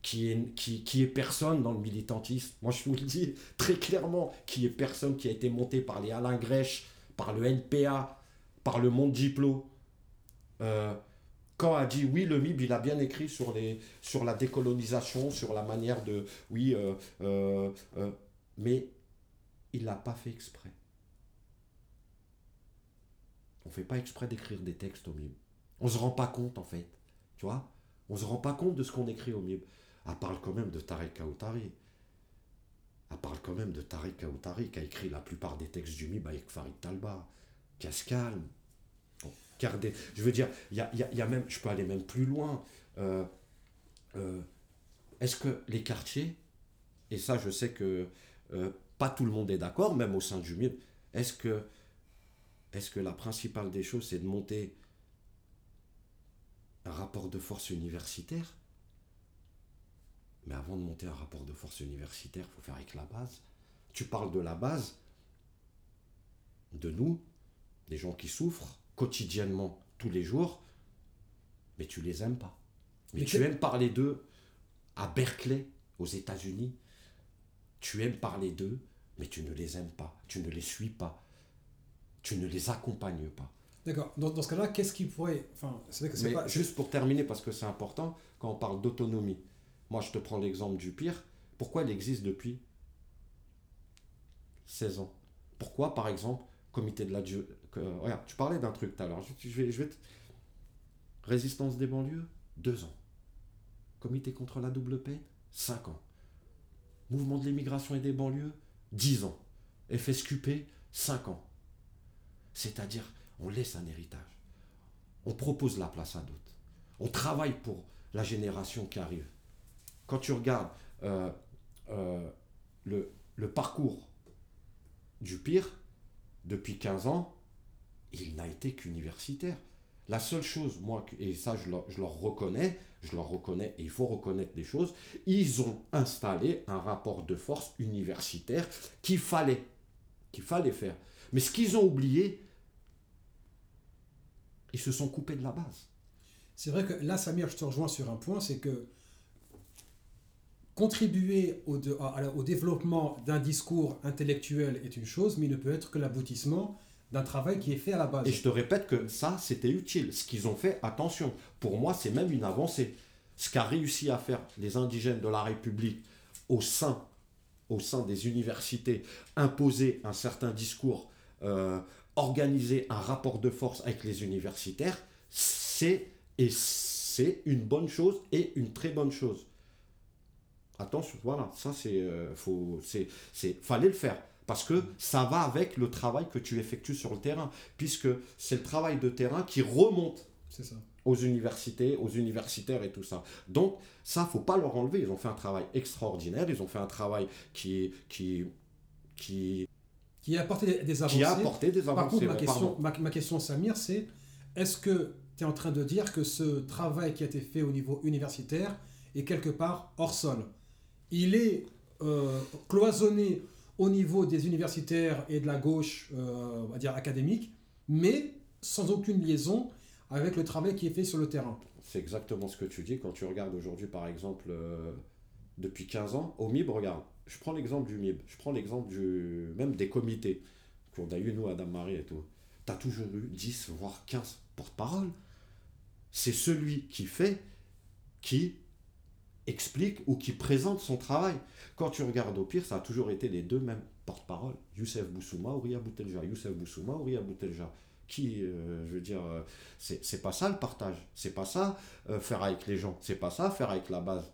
qui est, qui, qui est personne dans le militantisme, moi je vous le dis très clairement, qui est personne qui a été monté par les Alain Grèche, par le NPA, par le Monde Diplo. Quand a dit oui, le MIB, il a bien écrit sur, la décolonisation, sur la manière de. Oui, euh, euh, euh, mais il l'a pas fait exprès. On fait pas exprès d'écrire des textes au MIB. On se rend pas compte, en fait. Tu vois? On se rend pas compte de ce qu'on écrit au MIB. Elle parle quand même de Tariq Kaoutari. Elle parle quand même de Tariq Kaoutari, qui a écrit la plupart des textes du MIB avec Farid Talba. Calme. Bon, gardez- Je veux dire, y a, y a- même, je peux aller même plus loin. Euh, euh, Est-ce que les quartiers, et ça je sais que euh, pas tout le monde est d'accord, même au sein du MIB, est-ce que, est que la principale des choses c'est de monter un rapport de force universitaire? Mais avant de monter un rapport de force universitaire, il faut faire avec la base. Tu parles de la base, de nous, des gens qui souffrent quotidiennement, tous les jours, mais tu les aimes pas. Mais Mais tu aimes parler d'eux à Berkeley, aux États-Unis. Tu aimes parler d'eux, mais tu ne les aimes pas, tu ne les suis pas, tu ne les accompagnes pas. D'accord. Dans, dans ce cas-là, qu'est-ce qui pourrait. Enfin, c'est vrai que c'est Mais pas. juste pour terminer, parce que c'est important, quand on parle d'autonomie, moi je te prends l'exemple du pire, pourquoi elle existe depuis 16 ans? Pourquoi, par exemple, comité de la... regarde, tu parlais d'un truc tout à l'heure, je, vais, je vais Résistance des banlieues, 2 ans. Comité contre la double peine, 5 ans. Mouvement de l'immigration et des banlieues, 10 ans. FSQP, 5 ans. C'est-à-dire, on laisse un héritage. On propose la place à d'autres. On travaille pour la génération qui arrive. Quand tu regardes euh, euh, le, le parcours du pire, depuis 15 ans, il n'a été qu'universitaire. La seule chose, moi, et ça je leur, je leur reconnais, je leur reconnais, et il faut reconnaître des choses, ils ont installé un rapport de force universitaire qu'il fallait, qu'il fallait faire. Mais ce qu'ils ont oublié, ils se sont coupés de la base. C'est vrai que là, Samir, je te rejoins sur un point, c'est que contribuer au, au développement d'un discours intellectuel est une chose, mais il ne peut être que l'aboutissement d'un travail qui est fait à la base. Et je te répète que ça, c'était utile. Ce qu'ils ont fait, attention, pour moi, c'est même une avancée. Ce qu'a réussi à faire les indigènes de la République au sein, au sein des universités, imposer un certain discours, euh, organiser un rapport de force avec les universitaires, c'est et c'est une bonne chose et une très bonne chose. Attention, voilà, ça c'est, euh, faut, c'est, fallait le faire parce que ça va avec le travail que tu effectues sur le terrain, puisque c'est le travail de terrain qui remonte ça. aux universités, aux universitaires et tout ça. Donc ça, faut pas leur enlever. Ils ont fait un travail extraordinaire. Ils ont fait un travail qui, qui, qui, Qui a apporté des, avancées. qui a apporté des Par contre, ma ouais, question, pardon. ma, ma question, Samir, c'est est-ce que tu es en train de dire que ce travail qui a été fait au niveau universitaire est quelque part hors sol? Il est euh, cloisonné au niveau des universitaires et de la gauche, euh, on va dire académique, mais sans aucune liaison avec le travail qui est fait sur le terrain. C'est exactement ce que tu dis quand tu regardes aujourd'hui, par exemple, euh, depuis 15 ans, au MIB, regarde, je prends l'exemple du MIB, je prends l'exemple du, même des comités qu'on a eu, nous, à Dame-Marie et tout. Tu as toujours eu 10, voire 15 porte-parole. C'est celui qui fait, qui explique ou qui présente son travail. Quand tu regardes au pire, ça a toujours été les deux mêmes porte-parole. Youssef Boussouma, Ouria Boutelja. Youssef Boussouma, Ouria Boutelja. Qui, euh, je veux dire, euh, c'est pas ça le partage. C'est pas ça euh, faire avec les gens. C'est pas ça faire avec la base.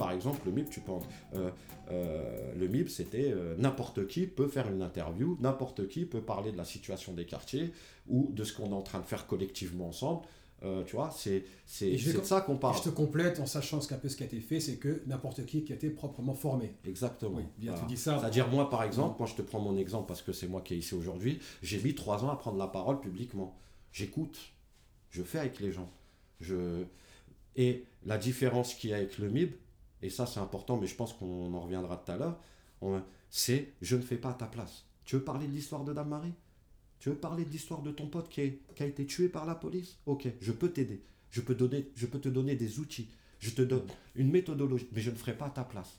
Par exemple, le MIB, tu penses, euh, euh, le MIB, c'était euh, n'importe qui peut faire une interview, n'importe qui peut parler de la situation des quartiers ou de ce qu'on est en train de faire collectivement ensemble. Euh, tu vois, c'est de ça qu'on Et parle. je te complète en sachant ce qu'un peu ce qui a été fait, c'est que n'importe qui qui a été proprement formé. Exactement. Oui, bien Voilà. tu dis ça. C'est-à-dire, moi, par exemple, moi, je te prends mon exemple parce que c'est moi qui est ici aujourd'hui. J'ai mis trois ans à prendre la parole publiquement. J'écoute. Je fais avec les gens. Je... Et la différence qu'il y a avec le MIB, et ça, c'est important, mais je pense qu'on en reviendra tout à l'heure, on- c'est je ne fais pas à ta place. Tu veux parler de l'histoire de Dame Marie Tu veux parler de l'histoire de ton pote qui, est- qui a été tué par la police? Ok, je peux t'aider. Je peux, donner, je peux te donner des outils. Je te donne une méthodologie, mais je ne ferai pas à ta place.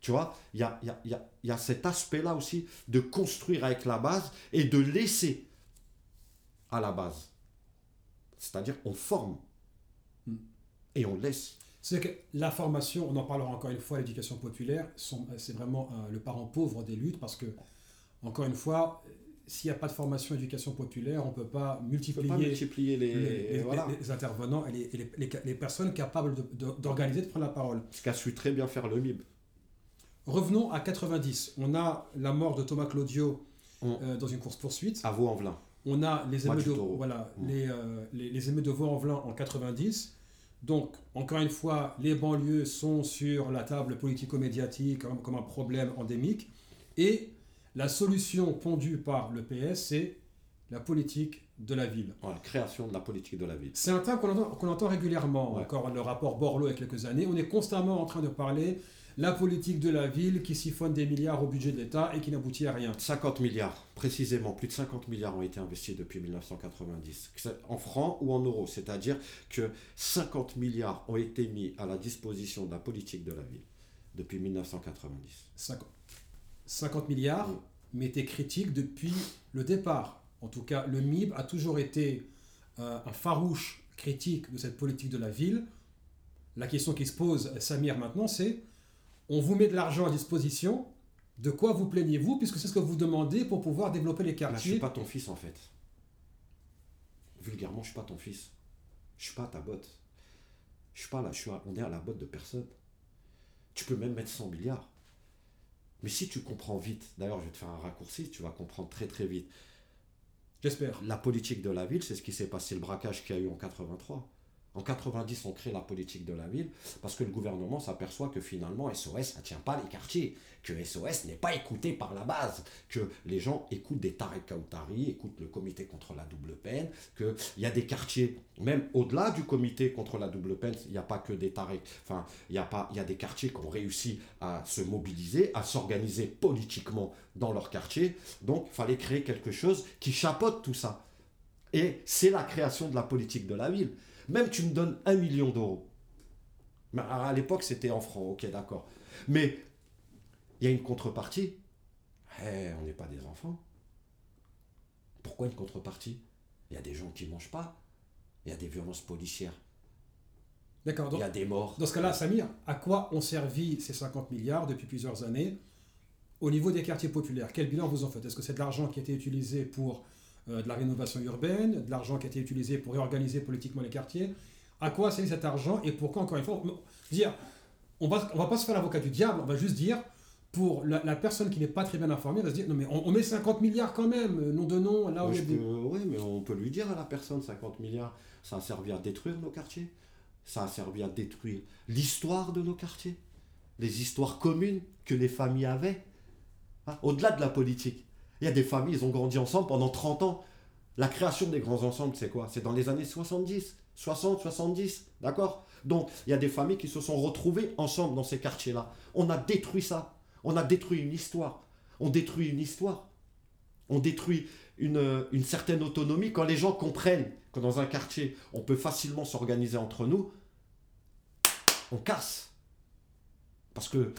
Tu vois, il y a, y, a, y, a, y a cet aspect-là aussi de construire avec la base et de laisser à la base. C'est-à-dire, on forme Hmm. et on laisse. C'est que la formation, on en parlera encore une fois, l'éducation populaire, sont- c'est vraiment euh, le parent pauvre des luttes parce que, encore une fois, s'il n'y a pas de formation éducation populaire, on ne peut pas peut multiplier pas multiplier les, les, les- voilà. les- les intervenants et, les, personnes capables de- de- d'organiser, de, prendre la parole. Ce qu'a su très bien faire le MIB. Revenons à 90. On a la mort de Thomas Claudio euh, dans une course-poursuite. À Vaux-en-Velin. On a les émeutes, de, voilà, Mm. les, euh, les, de Vaux-en-Velin en 90. Donc, encore une fois, les banlieues sont sur la table politico-médiatique comme, comme un problème endémique. Et la solution pondue par le PS, c'est la politique de la ville. Voilà, création de la politique de la ville. C'est un terme qu'on entend, régulièrement. Ouais. Encore le rapport Borloo il y a quelques années. On est constamment en train de parler la politique de la ville qui siphonne des milliards au budget de l'État et qui n'aboutit à rien. 50 milliards, précisément, plus de 50 milliards ont été investis depuis 1990, que c'est en francs ou en euros. C'est-à-dire que 50 milliards ont été mis à la disposition de la politique de la ville depuis 1990. 50, 50 milliards, mais était critique depuis le départ. En tout cas, le MIB a toujours été euh, un farouche critique de cette politique de la ville. La question qui se pose, Samir, maintenant, c'est on vous met de l'argent à disposition, de quoi vous plaignez-vous, puisque c'est ce que vous demandez pour pouvoir développer les Là, je quartiers suis pas ton fils en fait. Vulgairement, je suis pas ton fils. Je suis pas ta botte. Je suis pas là, je suis à- on est à la botte de personne. Tu peux même mettre 100 milliards. Mais si tu comprends vite, d'ailleurs, je vais te faire un raccourci, tu vas comprendre très très vite. J'espère. La politique de la ville, c'est ce qui s'est passé, le braquage qu'il y a eu en 83. En 90, on crée la politique de la ville parce que le gouvernement s'aperçoit que finalement SOS ne tient pas les quartiers, que SOS n'est pas écouté par la base, que les gens écoutent des Tarek Kautari, écoutent le comité contre la double peine, qu'il y a des quartiers, même au-delà du comité contre la double peine, il n'y a pas que des Tarek, enfin, il y, a pas- il y a des quartiers qui ont réussi à se mobiliser, à s'organiser politiquement dans leur quartier, donc il fallait créer quelque chose qui chapeaute tout ça. Et c'est la création de la politique de la ville. Même tu me donnes un million d'euros. À l'époque, c'était en francs, ok, d'accord. Mais il y a une contrepartie. Eh, on n'est pas des enfants. Pourquoi une contrepartie? Il y a des gens qui ne mangent pas. Il y a des violences policières. D'accord. Il y a des morts. Dans ce cas-là, Samir, à quoi ont servi ces 50 milliards depuis plusieurs années? Au niveau des quartiers populaires Quel bilan vous en faites? Est-ce que c'est de l'argent qui a été utilisé pour de la rénovation urbaine, de l'argent qui a été utilisé pour réorganiser politiquement les quartiers À quoi a servi cet argent et pourquoi, encore une fois, dire, on va, on va pas se faire l'avocat du diable, on va juste dire, pour la, la personne qui n'est pas très bien informée, elle va se dire, non mais on, on met 50 milliards quand même, euh, nom de nom, là où Moi, il y je a des... peux- ouais, mais on peut lui dire à la personne 50 milliards, ça a servi à détruire nos quartiers. Ça a servi à détruire l'histoire de nos quartiers. Les histoires communes que les familles avaient. Hein, Au-delà de la politique. Il y a des familles, ils ont grandi ensemble pendant 30 ans. La création des grands ensembles, c'est quoi? C'est dans les années 70, 60, 70, d'accord? Donc, il y a des familles qui se sont retrouvées ensemble dans ces quartiers-là. On a détruit ça. On a détruit une histoire. On détruit une histoire. On détruit une, une certaine autonomie quand les gens comprennent que dans un quartier, on peut facilement s'organiser entre nous. On casse. Parce que,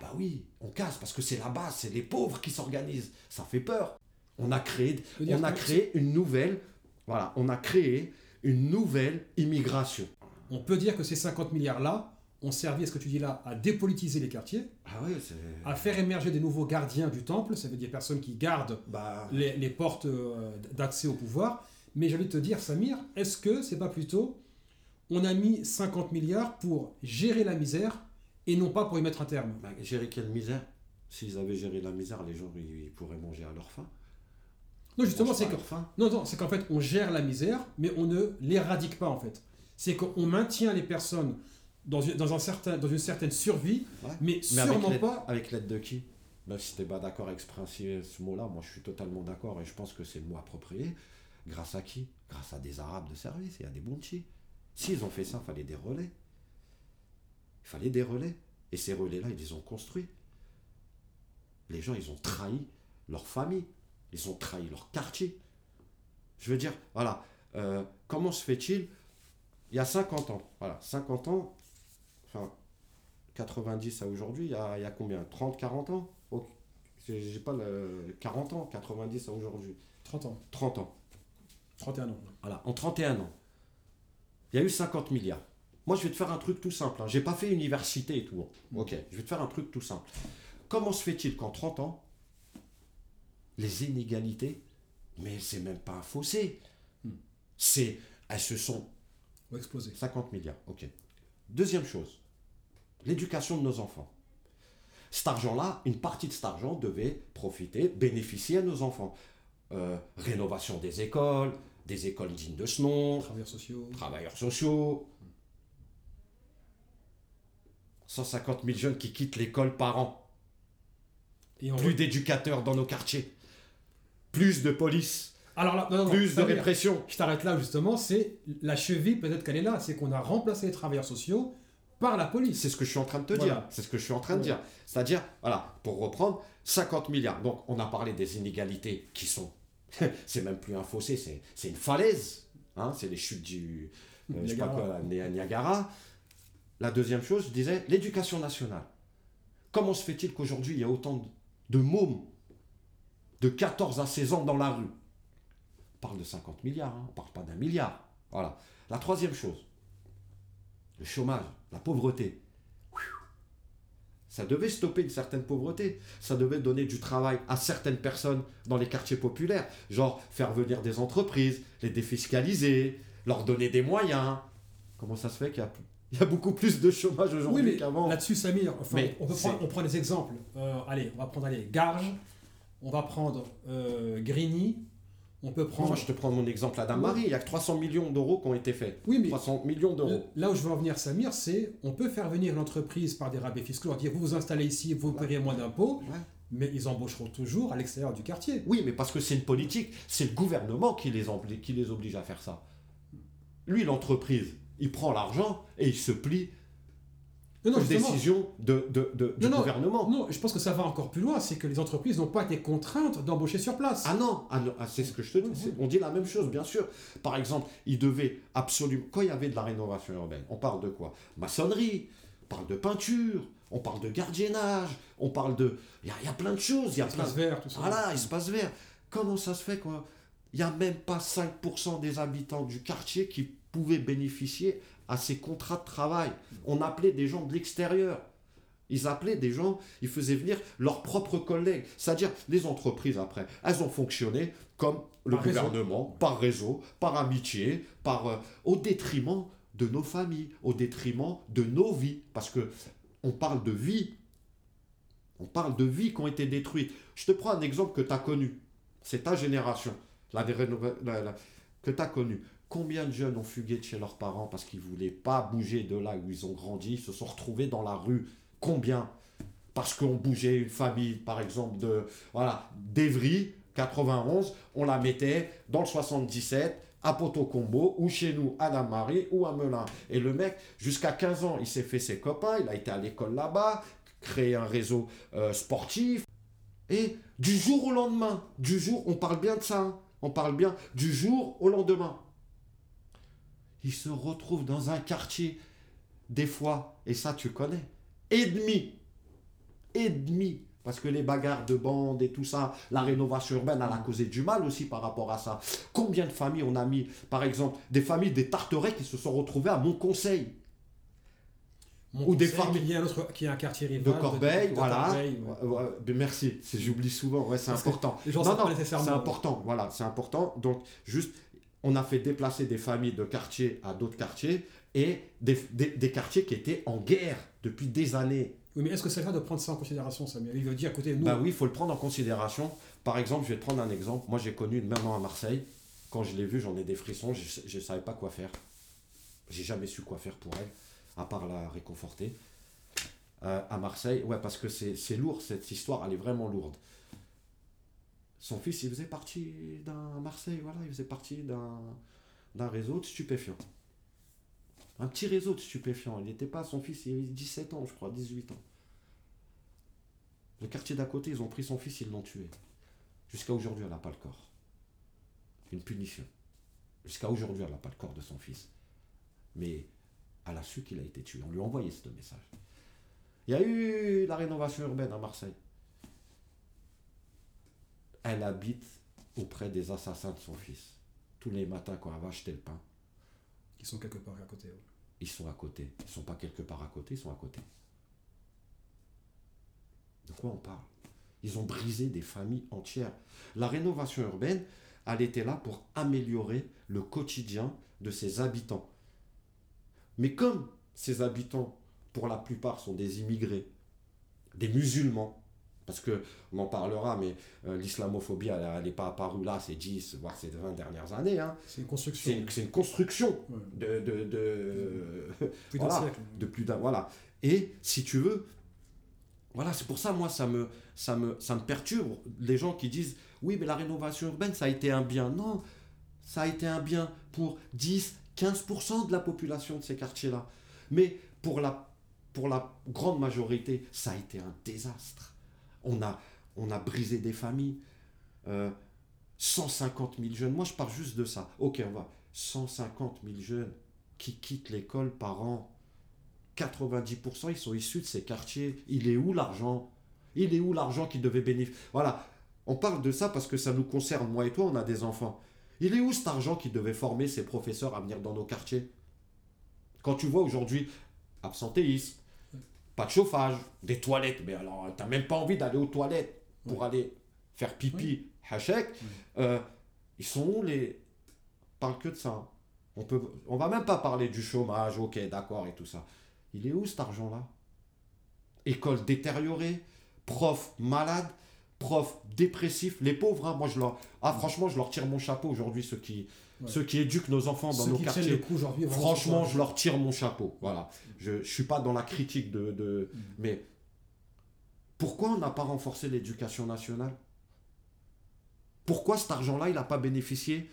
bah oui, on casse, parce que c'est la base, c'est les pauvres qui s'organisent. Ça fait peur. On a créé, on a créé une nouvelle, voilà, on a créé une nouvelle immigration. On peut dire que ces 50 milliards-là ont servi, à ce que tu dis là, à dépolitiser les quartiers, Ah c'est. à faire émerger des nouveaux gardiens du temple, ça veut dire des personnes qui gardent Bah, les, les portes euh, d'accès au pouvoir. Mais de te dire, Samir, est-ce que c'est pas plutôt on a mis 50 milliards pour gérer la misère et non pas pour y mettre un terme. Bah, gérer quelle misère? S'ils avaient géré la misère, les gens ils, ils pourraient manger à leur faim. Non, justement, c'est pas à que leur faim. Non, non, qu'en fait, on gère la misère, mais on ne l'éradique pas, en fait. C'est qu'on maintient les personnes dans une, dans un certain, dans une certaine survie, Ouais. mais, Mais avec sûrement l'aide- pas. Avec l'aide de qui? Même si t'es pas d'accord avec ce principe, ce mot-là, moi je suis totalement d'accord et je pense que c'est le mot approprié. Grâce à qui? Grâce à des Arabes de service et à des Bounchi. S'ils ont fait ça, il fallait des relais. Il fallait des relais. Et ces relais-là, ils les ont construits. Les gens, ils ont trahi leur famille. Ils ont trahi leur quartier. Je veux dire, voilà, euh, comment se fait-il Il y a 50 ans, voilà, 50 ans, enfin, 90 à aujourd'hui, il y a, il y a combien 30, 40 ans? Oh, j'ai pas le 40 ans, 90 à aujourd'hui. 30 ans, 30 ans. 31 ans. Voilà, en 31 ans, il y a eu 50 milliards. Moi, je vais te faire un truc tout simple. Hein. J'ai pas fait université et tout. hein. Ok, je vais te faire un truc tout simple. Comment se fait-il qu'en 30 ans, les inégalités, mais c'est même pas un fossé. C'est, elles se sont Ou exploser. 50 milliards, ok. Deuxième chose, l'éducation de nos enfants. Cet argent-là, une partie de cet argent devait profiter, bénéficier à nos enfants. Euh, rénovation des écoles, des écoles dignes de ce nom, Travailleurs sociaux. travailleurs sociaux. 150 000 jeunes qui quittent l'école par an. Et on Plus d'éducateurs dans nos quartiers. Plus de police. Alors là, non, non, non, Plus de répression. Je t'arrête là, justement, c'est la cheville, peut-être qu'elle est là, c'est qu'on a remplacé les travailleurs sociaux par la police. C'est ce que je suis en train de te Voilà. dire. C'est ce que je suis en train de dire. C'est-à-dire, voilà, pour reprendre, 50 milliards. Donc, on a parlé des inégalités qui sont. c'est même plus un fossé, c'est une falaise. Hein, c'est les chutes du. euh, je sais pas quoi, Ni- Niagara. La deuxième chose, je disais, l'éducation nationale. Comment se fait-il qu'aujourd'hui, il y a autant de, mômes de 14 à 16 ans dans la rue? On parle de 50 milliards, hein, on parle pas d'un milliard. Voilà. La troisième chose, le chômage, la pauvreté. Ça devait stopper une certaine pauvreté. Ça devait donner du travail à certaines personnes dans les quartiers populaires. Genre faire venir des entreprises, les défiscaliser, leur donner des moyens. Comment ça se fait qu'il y a, il y a beaucoup plus de chômage Oui, aujourd'hui mais qu'avant là-dessus, Samir, enfin, Mais on, peut prendre, on prend des exemples. Euh, allez, on va prendre allez, Garges, on va prendre euh, Grigny, on peut prendre. Moi, je te prends mon exemple à Dame-Marie. Il y a que 300 millions d'euros qui ont été faits. Oui, mais 300 millions d'euros. là où je veux en venir, Samir, c'est on peut faire venir l'entreprise par des rabais fiscaux, leur dire vous vous installez ici, vous payerez moins d'impôts, Ouais. mais ils embaucheront toujours à l'extérieur du quartier. Oui, mais parce que c'est une politique, c'est le gouvernement qui les, oblige, qui les oblige à faire ça. Lui, l'entreprise, il prend l'argent et il se plie Non, non, décisions de, de- de- du Non, gouvernement. Non, je pense que ça va encore plus loin, c'est que les entreprises n'ont pas été contraintes d'embaucher sur place. Ah non, ah non, ah, c'est ce que je te dis. On dit la même chose, bien sûr. Par exemple, il devait absolument. Quand il y avait de la rénovation urbaine, on parle de quoi? Maçonnerie, on parle de peinture, on parle de gardiennage, on parle de. Il y a, il y a plein de choses. Il y a plein vert, tout ça. Voilà, espace vert. Comment ça se fait quoi? Il n'y a même pas 5% des habitants du quartier qui pouvaient bénéficier à ces contrats de travail. On appelait des gens de l'extérieur. Ils appelaient des gens, ils faisaient venir leurs propres collègues. C'est-à-dire, les entreprises, après, elles ont fonctionné comme le Par réseau. gouvernement, par réseau, par amitié, par, euh, au détriment de nos familles, au détriment de nos vies. Parce que on parle de vie. On parle de vies qui ont été détruites. Je te prends un exemple que tu as connu. C'est ta génération, la- que tu as connu. Combien de jeunes ont fugué de chez leurs parents parce qu'ils ne voulaient pas bouger de là où ils ont grandi, se sont retrouvés dans la rue? Combien? Parce qu'on bougeait une famille, par exemple, de voilà, d'Evry, 91, on la mettait dans le 77, à Poto-Combo, ou chez nous, à la Marie, ou à Melun. Et le mec, jusqu'à 15 ans, il s'est fait ses copains, il a été à l'école là-bas, créé un réseau euh, sportif. Et du jour au lendemain, du jour, on parle bien de ça, hein, on parle bien du jour au lendemain. Il se retrouve dans un quartier, des fois, et ça tu connais, et demi, et demi, parce que les bagarres de bande et tout ça, la rénovation urbaine, elle a causé du mal aussi par rapport à ça. Combien de familles on a mis, par exemple, des familles des Tarterets qui se sont retrouvées à mon conseil Mon ou des familles- autre qui est un quartier rival. de Corbeil, de voilà. Corbeil, ouais. Ouais, ouais, mais merci, j'oublie souvent, ouais, c'est important. les gens Non, non, c'est important, voilà, c'est important. Donc, juste, on a fait déplacer des familles de quartier à d'autres quartiers et des, des- des quartiers qui étaient en guerre depuis des années. Oui, mais est-ce que c'est cas de prendre ça en considération, Samuel? Il veut dire à côté de nous. Bah oui, il faut le prendre en considération. Par exemple, je vais te prendre un exemple. Moi, j'ai connu une maman à Marseille. Quand je l'ai vue, j'en ai des frissons. Je ne savais pas quoi faire. J'ai jamais su quoi faire pour elle, à part la réconforter. Euh, à Marseille, ouais, parce que c'est lourd, cette histoire, elle est vraiment lourde. Son fils, il faisait partie d'un Marseille, voilà, il faisait partie d'un réseau de stupéfiants. Un petit réseau de stupéfiants. Il n'était pas, son fils, il avait 17 ans, je crois, 18 ans. Le quartier d'à côté, ils ont pris son fils, ils l'ont tué. Jusqu'à aujourd'hui, elle n'a pas le corps. Une punition. Jusqu'à aujourd'hui, elle n'a pas le corps de son fils. Mais elle a su qu'il a été tué. On lui a envoyé ce message. Il y a eu la rénovation urbaine à Marseille. Elle habite auprès des assassins de son fils. Tous les matins, quand elle va acheter le pain, Qui sont quelque part à côté. ouais. ils sont à côté. Ils sont pas quelque part à côté, ils sont à côté. De quoi on parle? Ils ont brisé des familles entières. La rénovation urbaine, elle était là pour améliorer le quotidien de ses habitants. Mais comme ces habitants, pour la plupart, sont des immigrés, des musulmans, parce que on en parlera, mais euh, l'islamophobie, elle n'est pas apparue là ces 10, voire ces 20 dernières années. hein. C'est une construction. C'est une, construction Ouais. de, de, de, Plus d'un voilà, siècle. de plus d'un voilà et si tu veux voilà c'est pour ça moi ça me ça me ça me perturbe les gens qui disent oui mais la rénovation urbaine ça a été un bien non ça a été un bien pour 10 15% de la population de ces quartiers là mais pour la pour la grande majorité ça a été un désastre on a on a brisé des familles. Euh, 150 000 jeunes. Moi je parle juste de ça. Ok on va. 150 000 jeunes qui quittent l'école par an. 90% ils sont issus de ces quartiers. Il est où l'argent? Il est où l'argent qui devait bénéficier Voilà, on parle de ça parce que ça nous concerne, moi et toi, on a des enfants. Il est où cet argent qui devait former ces professeurs à venir dans nos quartiers? Quand tu vois aujourd'hui absentéisme, pas de chauffage, des toilettes, mais alors t'as même pas envie d'aller aux toilettes pour aller faire pipi, hachek, euh, ils sont où les... On parle que de ça. hein. On peut, on va même pas parler du chômage, ok, d'accord et tout ça. Il est où cet argent-là? École détériorée, prof malade, prof dépressif, les pauvres, hein, moi je leur... Ah franchement, je leur tire mon chapeau aujourd'hui, ceux qui, Ouais. ceux qui éduquent nos enfants dans Ceux nos quartiers. Franchement, je leur tire mon chapeau. Voilà. Je ne suis pas dans la critique de. de- Mm. Mais pourquoi on n'a pas renforcé l'éducation nationale? Pourquoi cet argent-là, il n'a pas bénéficié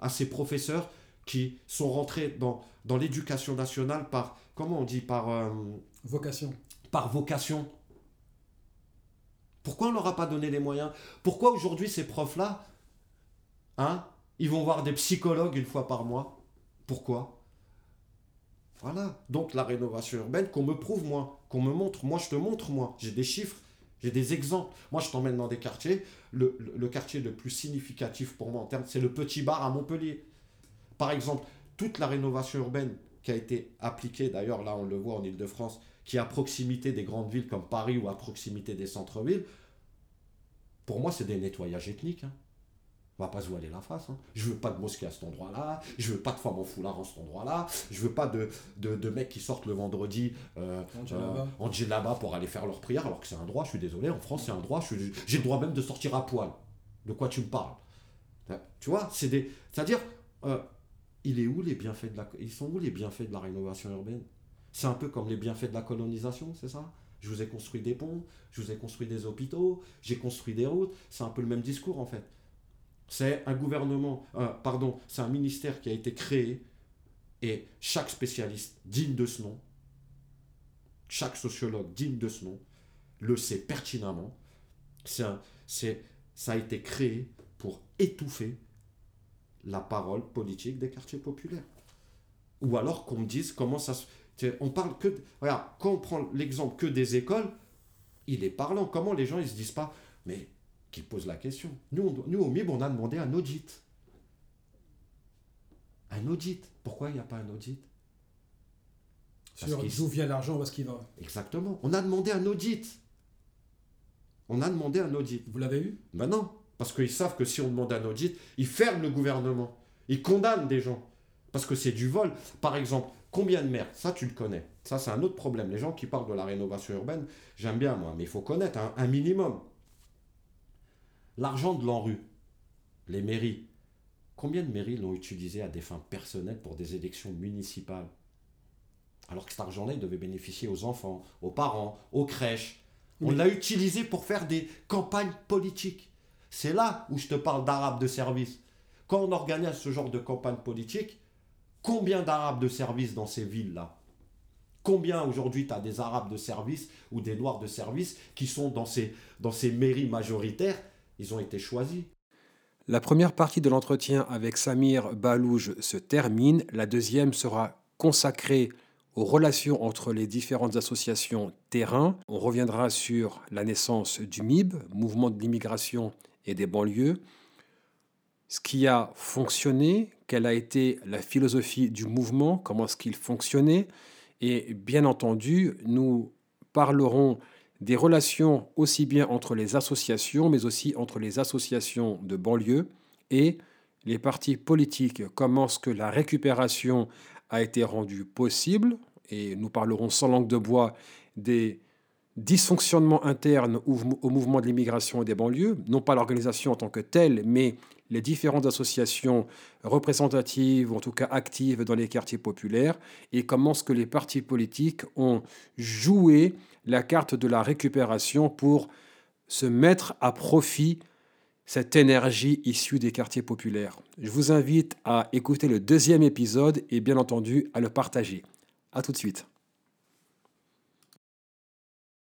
à ces professeurs qui sont rentrés dans, dans l'éducation nationale par. Comment on dit Par, euh, Vocation. par vocation? Pourquoi on leur a pas donné les moyens? Pourquoi aujourd'hui ces profs-là, hein, ils vont voir des psychologues une fois par mois Pourquoi? Voilà. Donc la rénovation urbaine, qu'on me prouve moi, qu'on me montre, moi je te montre moi, j'ai des chiffres, j'ai des exemples. Moi je t'emmène dans des quartiers. Le, quartier le plus significatif pour moi en termes, c'est le Petit Bar à Montpellier. Par exemple, toute la rénovation urbaine qui a été appliquée, d'ailleurs là on le voit en Ile-de-France, qui est à proximité des grandes villes comme Paris ou à proximité des centres-villes, pour moi c'est des nettoyages ethniques. hein. On va pas se voiler la face. Hein. Je veux pas de mosquée à cet endroit-là, je veux pas de femmes en foulard à cet endroit-là, je veux pas de, de, de mecs qui sortent le vendredi euh, En djellaba. euh, en pour aller faire leur prière, alors que c'est un droit, je suis désolé, en France c'est un droit, j'ai le droit même de sortir à poil. De quoi tu me parles? Tu vois, c'est des. C'est-à-dire, euh, il est où les bienfaits de la. Ils sont où les bienfaits de la rénovation urbaine? C'est un peu comme les bienfaits de la colonisation, c'est ça? Je vous ai construit des ponts, je vous ai construit des hôpitaux, j'ai construit des routes, c'est un peu le même discours en fait. C'est un gouvernement, euh, c'est un ministère qui a été créé et chaque spécialiste digne de ce nom, chaque sociologue digne de ce nom, le sait pertinemment. C'est ça a été créé pour étouffer la parole politique des quartiers populaires. Ou alors qu'on me dise comment ça se... On parle que... quand on prend l'exemple que des écoles, il est parlant. Comment les gens ils se disent pas, mais qu'ils posent la question. Nous, on nous au MIB, on a demandé un audit. Un audit. Pourquoi il n'y a pas un audit? Sur d'où vient l'argent, où est-ce qu'il va? Exactement. On a demandé un audit. On a demandé un audit. Vous l'avez eu? Ben non, parce qu'ils savent que si on demande un audit, ils ferment le gouvernement. Ils condamnent des gens. Parce que c'est du vol. Par exemple, combien de maires? Ça, tu le connais. Ça, c'est un autre problème. Les gens qui parlent de la rénovation urbaine, j'aime bien, moi, mais il faut connaître hein, un minimum. L'argent de l'ANRU, les mairies, combien de mairies l'ont utilisé à des fins personnelles pour des élections municipales? Alors que cet argent-là, il devait bénéficier aux enfants, aux parents, aux crèches. On Oui. l'a utilisé pour faire des campagnes politiques. C'est là où je te parle d'arabes de service. Quand on organise ce genre de campagne politique, combien d'arabes de service dans ces villes-là? Combien aujourd'hui tu as des arabes de service ou des noirs de service qui sont dans ces, dans ces mairies majoritaires Ils ont été choisis. La première partie de l'entretien avec Samir Balouj se termine. La deuxième sera consacrée aux relations entre les différentes associations terrain. On reviendra sur la naissance du MIB, Mouvement de l'immigration et des banlieues, ce qui a fonctionné, quelle a été la philosophie du mouvement, comment est-ce qu'il fonctionnait. Et bien entendu, nous parlerons des relations aussi bien entre les associations, mais aussi entre les associations de banlieue et les partis politiques. Comment est-ce que la récupération a été rendue possible? Et nous parlerons sans langue de bois des dysfonctionnements internes au mouvement de l'immigration et des banlieues, non pas l'organisation en tant que telle, mais les différentes associations représentatives, en tout cas actives dans les quartiers populaires, et comment est-ce que les partis politiques ont joué la carte de la récupération pour se mettre à profit cette énergie issue des quartiers populaires. Je vous invite à écouter le deuxième épisode et bien entendu à le partager. À tout de suite.